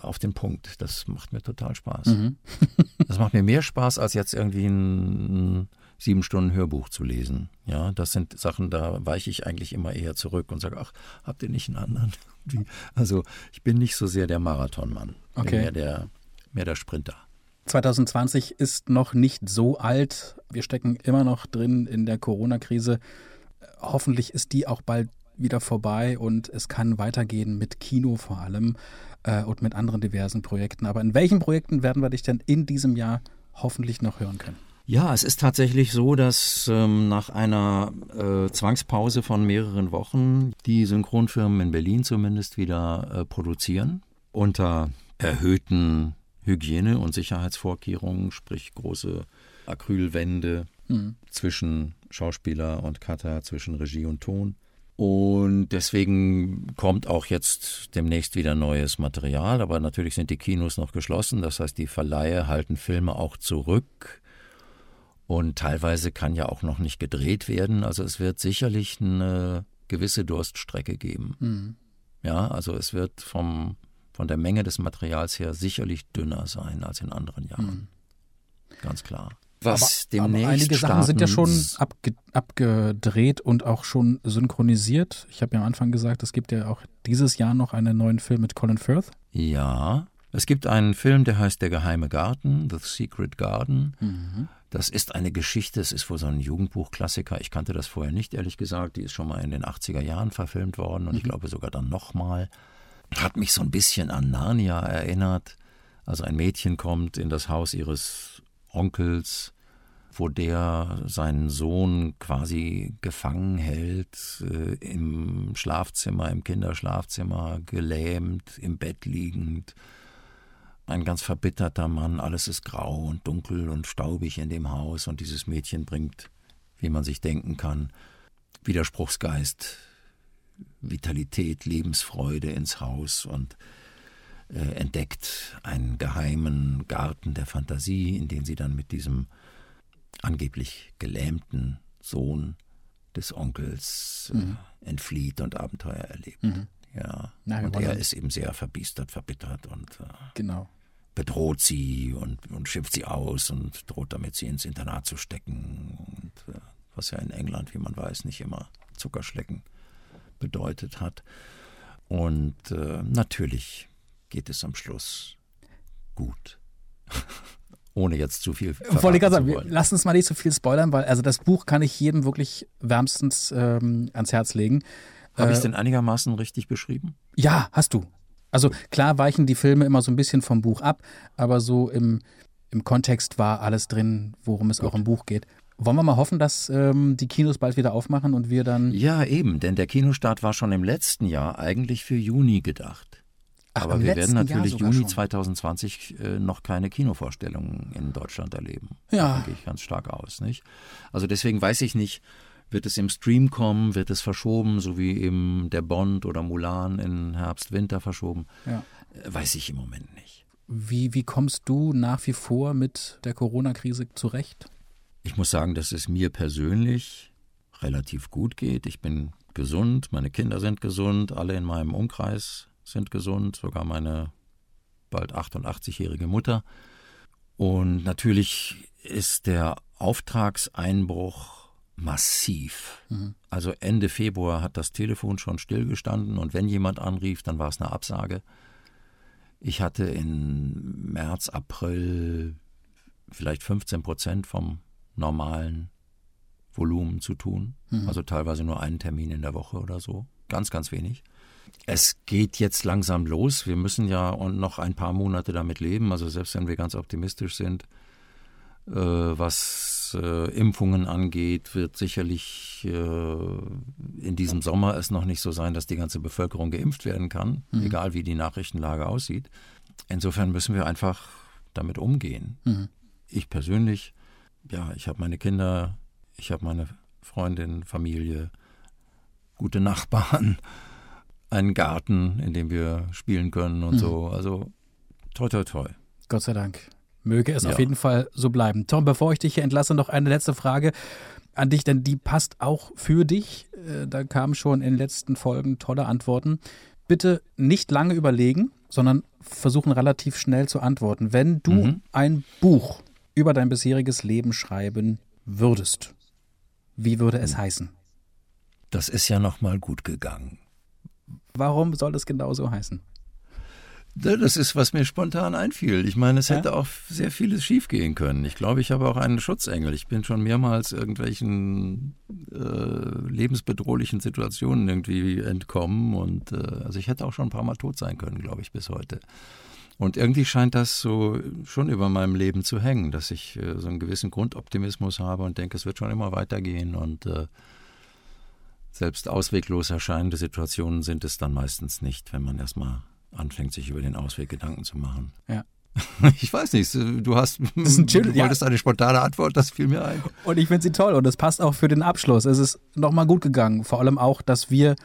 auf den Punkt. Das macht mir total Spaß. Mhm. das macht mir mehr Spaß, als jetzt irgendwie ein, sieben Stunden Hörbuch zu lesen. Ja, das sind Sachen, da weiche ich eigentlich immer eher zurück und sage, ach, habt ihr nicht einen anderen? Also ich bin nicht so sehr der Marathonmann, okay. mehr der, mehr der Sprinter. 2020 ist noch nicht so alt. Wir stecken immer noch drin in der Corona-Krise. Hoffentlich ist die auch bald wieder vorbei und es kann weitergehen mit Kino vor allem äh, und mit anderen diversen Projekten. Aber in welchen Projekten werden wir dich denn in diesem Jahr hoffentlich noch hören können? Ja, es ist tatsächlich so, dass ähm, nach einer äh, Zwangspause von mehreren Wochen die Synchronfirmen in Berlin zumindest wieder äh, produzieren unter erhöhten Hygiene- und Sicherheitsvorkehrungen, sprich große Acrylwände mhm. zwischen Schauspieler und Cutter, zwischen Regie und Ton. Und deswegen kommt auch jetzt demnächst wieder neues Material. Aber natürlich sind die Kinos noch geschlossen. Das heißt, die Verleihe halten Filme auch zurück. Und teilweise kann ja auch noch nicht gedreht werden. Also es wird sicherlich eine gewisse Durststrecke geben. Mhm. Ja, also es wird vom, von der Menge des Materials her sicherlich dünner sein als in anderen Jahren. Mhm. Ganz klar was aber, demnächst aber einige Sachen sind ja schon abge abgedreht und auch schon synchronisiert. Ich habe ja am Anfang gesagt, es gibt ja auch dieses Jahr noch einen neuen Film mit Colin Firth. Ja, es gibt einen Film, der heißt Der geheime Garten, The Secret Garden. Mhm. Das ist eine Geschichte, es ist wohl so ein Jugendbuchklassiker. Ich kannte das vorher nicht, ehrlich gesagt. Die ist schon mal in den 80er Jahren verfilmt worden und mhm. ich glaube sogar dann nochmal. Hat mich so ein bisschen an Narnia erinnert. Also ein Mädchen kommt in das Haus ihres Onkels wo der seinen Sohn quasi gefangen hält, äh, im Schlafzimmer, im Kinderschlafzimmer, gelähmt, im Bett liegend. Ein ganz verbitterter Mann, alles ist grau und dunkel und staubig in dem Haus und dieses Mädchen bringt, wie man sich denken kann, Widerspruchsgeist, Vitalität, Lebensfreude ins Haus und äh, entdeckt einen geheimen Garten der Fantasie, in den sie dann mit diesem angeblich gelähmten Sohn des Onkels äh, mhm. äh, entflieht und Abenteuer erlebt. Mhm. Ja. Na, und er ist eben sehr verbiestert, verbittert und äh, genau. bedroht sie und, und schimpft sie aus und droht damit, sie ins Internat zu stecken. Und, äh, was ja in England, wie man weiß, nicht immer Zuckerschlecken bedeutet hat. Und natürlich geht es am Schluss gut. Ohne jetzt zu viel Wollte ich gerade sagen, lass uns mal nicht so viel spoilern, weil also das Buch kann ich jedem wirklich wärmstens ähm, ans Herz legen. Habe Äh, ich es denn einigermaßen richtig beschrieben? Ja, hast du. Also klar weichen die Filme immer so ein bisschen vom Buch ab, aber so im, im Kontext war alles drin, worum es auch im Buch geht. Wollen wir mal hoffen, dass ähm, die Kinos bald wieder aufmachen und wir dann. Ja, eben, denn der Kinostart war schon im letzten Jahr eigentlich für Juni gedacht. Ach, Aber wir werden natürlich Juni schon. 2020 äh, noch keine Kinovorstellungen in Deutschland erleben. Ja. Davon gehe ich ganz stark aus, nicht? Also deswegen weiß ich nicht, wird es im Stream kommen, wird es verschoben, so wie eben der Bond oder Mulan in Herbst, Winter verschoben? Ja. Äh, Weiß ich im Moment nicht. Wie, wie kommst du nach wie vor mit der Corona-Krise zurecht? Ich muss sagen, dass es mir persönlich relativ gut geht. Ich bin gesund, meine Kinder sind gesund, alle in meinem Umkreis sind gesund, sogar meine bald 88-jährige Mutter. Und natürlich ist der Auftragseinbruch massiv. Also Ende Februar hat das Telefon schon stillgestanden und wenn jemand anrief, dann war es eine Absage. Ich hatte in März, April vielleicht 15 Prozent vom normalen Volumen zu tun. Also teilweise nur einen Termin in der Woche oder so. Ganz, ganz wenig. Es geht jetzt langsam los. Wir müssen ja noch ein paar Monate damit leben. Also selbst wenn wir ganz optimistisch sind, äh, was äh, Impfungen angeht, wird sicherlich äh, in diesem Sommer es noch nicht so sein, dass die ganze Bevölkerung geimpft werden kann, egal wie die Nachrichtenlage aussieht. Insofern müssen wir einfach damit umgehen. Ich persönlich, ja, ich habe meine Kinder, ich habe meine Freundin, Familie, gute Nachbarn, einen Garten, in dem wir spielen können und so. Also toi toi toi. Gott sei Dank. Möge es Ja. auf jeden Fall so bleiben. Tom, bevor ich dich hier entlasse, noch eine letzte Frage an dich, denn die passt auch für dich. Äh, Da kamen schon in den letzten Folgen tolle Antworten. Bitte nicht lange überlegen, sondern versuchen relativ schnell zu antworten. Wenn du Mhm. ein Buch über dein bisheriges Leben schreiben würdest, wie würde Mhm. es heißen? Das ist ja noch mal gut gegangen. Warum soll es genau so heißen? Ja, Das ist, was mir spontan einfiel. Ich meine, es Ja? hätte auch sehr vieles schiefgehen können. Ich glaube, ich habe auch einen Schutzengel. Ich bin schon mehrmals irgendwelchen äh, lebensbedrohlichen Situationen irgendwie entkommen und äh, also ich hätte auch schon ein paar Mal tot sein können, glaube ich, bis heute. Und irgendwie scheint das so schon über meinem Leben zu hängen, dass ich äh, so einen gewissen Grundoptimismus habe und denke, es wird schon immer weitergehen und äh, selbst ausweglos erscheinende Situationen sind es dann meistens nicht, wenn man erstmal anfängt, sich über den Ausweg Gedanken zu machen. Ja. Ich weiß nicht, du hast, ist ein chill- du wolltest eine spontane Antwort, das fiel mir ein. Und ich finde sie toll und es passt auch für den Abschluss. Es ist nochmal gut gegangen. Vor allem auch, dass wir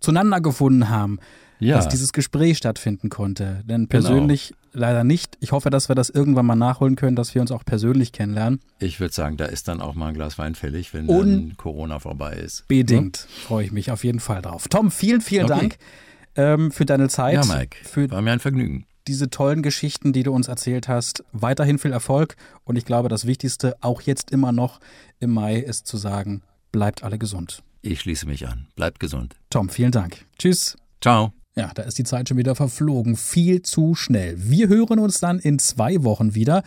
zueinander gefunden haben, Ja. dass dieses Gespräch stattfinden konnte. Denn persönlich leider nicht. Ich hoffe, dass wir das irgendwann mal nachholen können, dass wir uns auch persönlich kennenlernen. Ich würde sagen, da ist dann auch mal ein Glas Wein fällig, wenn dann Corona vorbei ist. Bedingt freue ich mich auf jeden Fall drauf. Tom, vielen, vielen Okay. Dank ähm, für deine Zeit. Ja, Mike, Für war mir ein Vergnügen. diese tollen Geschichten, die du uns erzählt hast. Weiterhin viel Erfolg. Und ich glaube, das Wichtigste, auch jetzt immer noch im Mai, ist zu sagen, bleibt alle gesund. Ich schließe mich an. Bleibt gesund. Tom, vielen Dank. Tschüss. Ciao. Ja, da ist die Zeit schon wieder verflogen. Viel zu schnell. Wir hören uns dann in zwei Wochen wieder.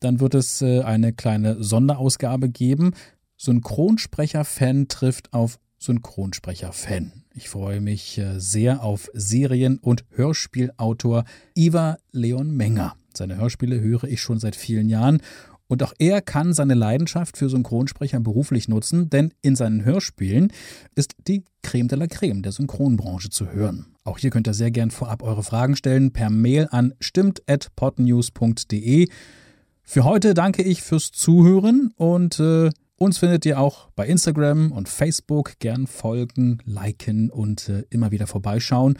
Dann wird es äh, eine kleine Sonderausgabe geben. Synchronsprecher-Fan trifft auf Synchronsprecher-Fan. Ich freue mich äh, sehr auf Serien- und Hörspielautor Ivar Leon Menger. Seine Hörspiele höre ich schon seit vielen Jahren. Und auch er kann seine Leidenschaft für Synchronsprecher beruflich nutzen, denn in seinen Hörspielen ist die Creme de la Creme der Synchronbranche zu hören. Auch hier könnt ihr sehr gern vorab eure Fragen stellen per Mail an stimmt.podnews.de. Für heute danke ich fürs Zuhören und äh, uns findet ihr auch bei Instagram und Facebook. Gern folgen, liken und äh, immer wieder vorbeischauen.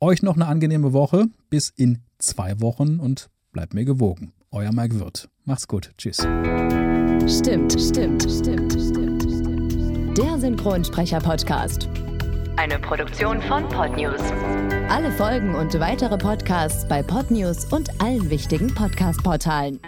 Euch noch eine angenehme Woche. Bis in zwei Wochen und bleibt mir gewogen. Euer Mike Wirth. Macht's gut. Tschüss. Stimmt, stimmt, stimmt, stimmt, stimmt. Der Synchronsprecher-Podcast. Eine Produktion von Podnews. Alle Folgen und weitere Podcasts bei Podnews und allen wichtigen Podcast-Portalen.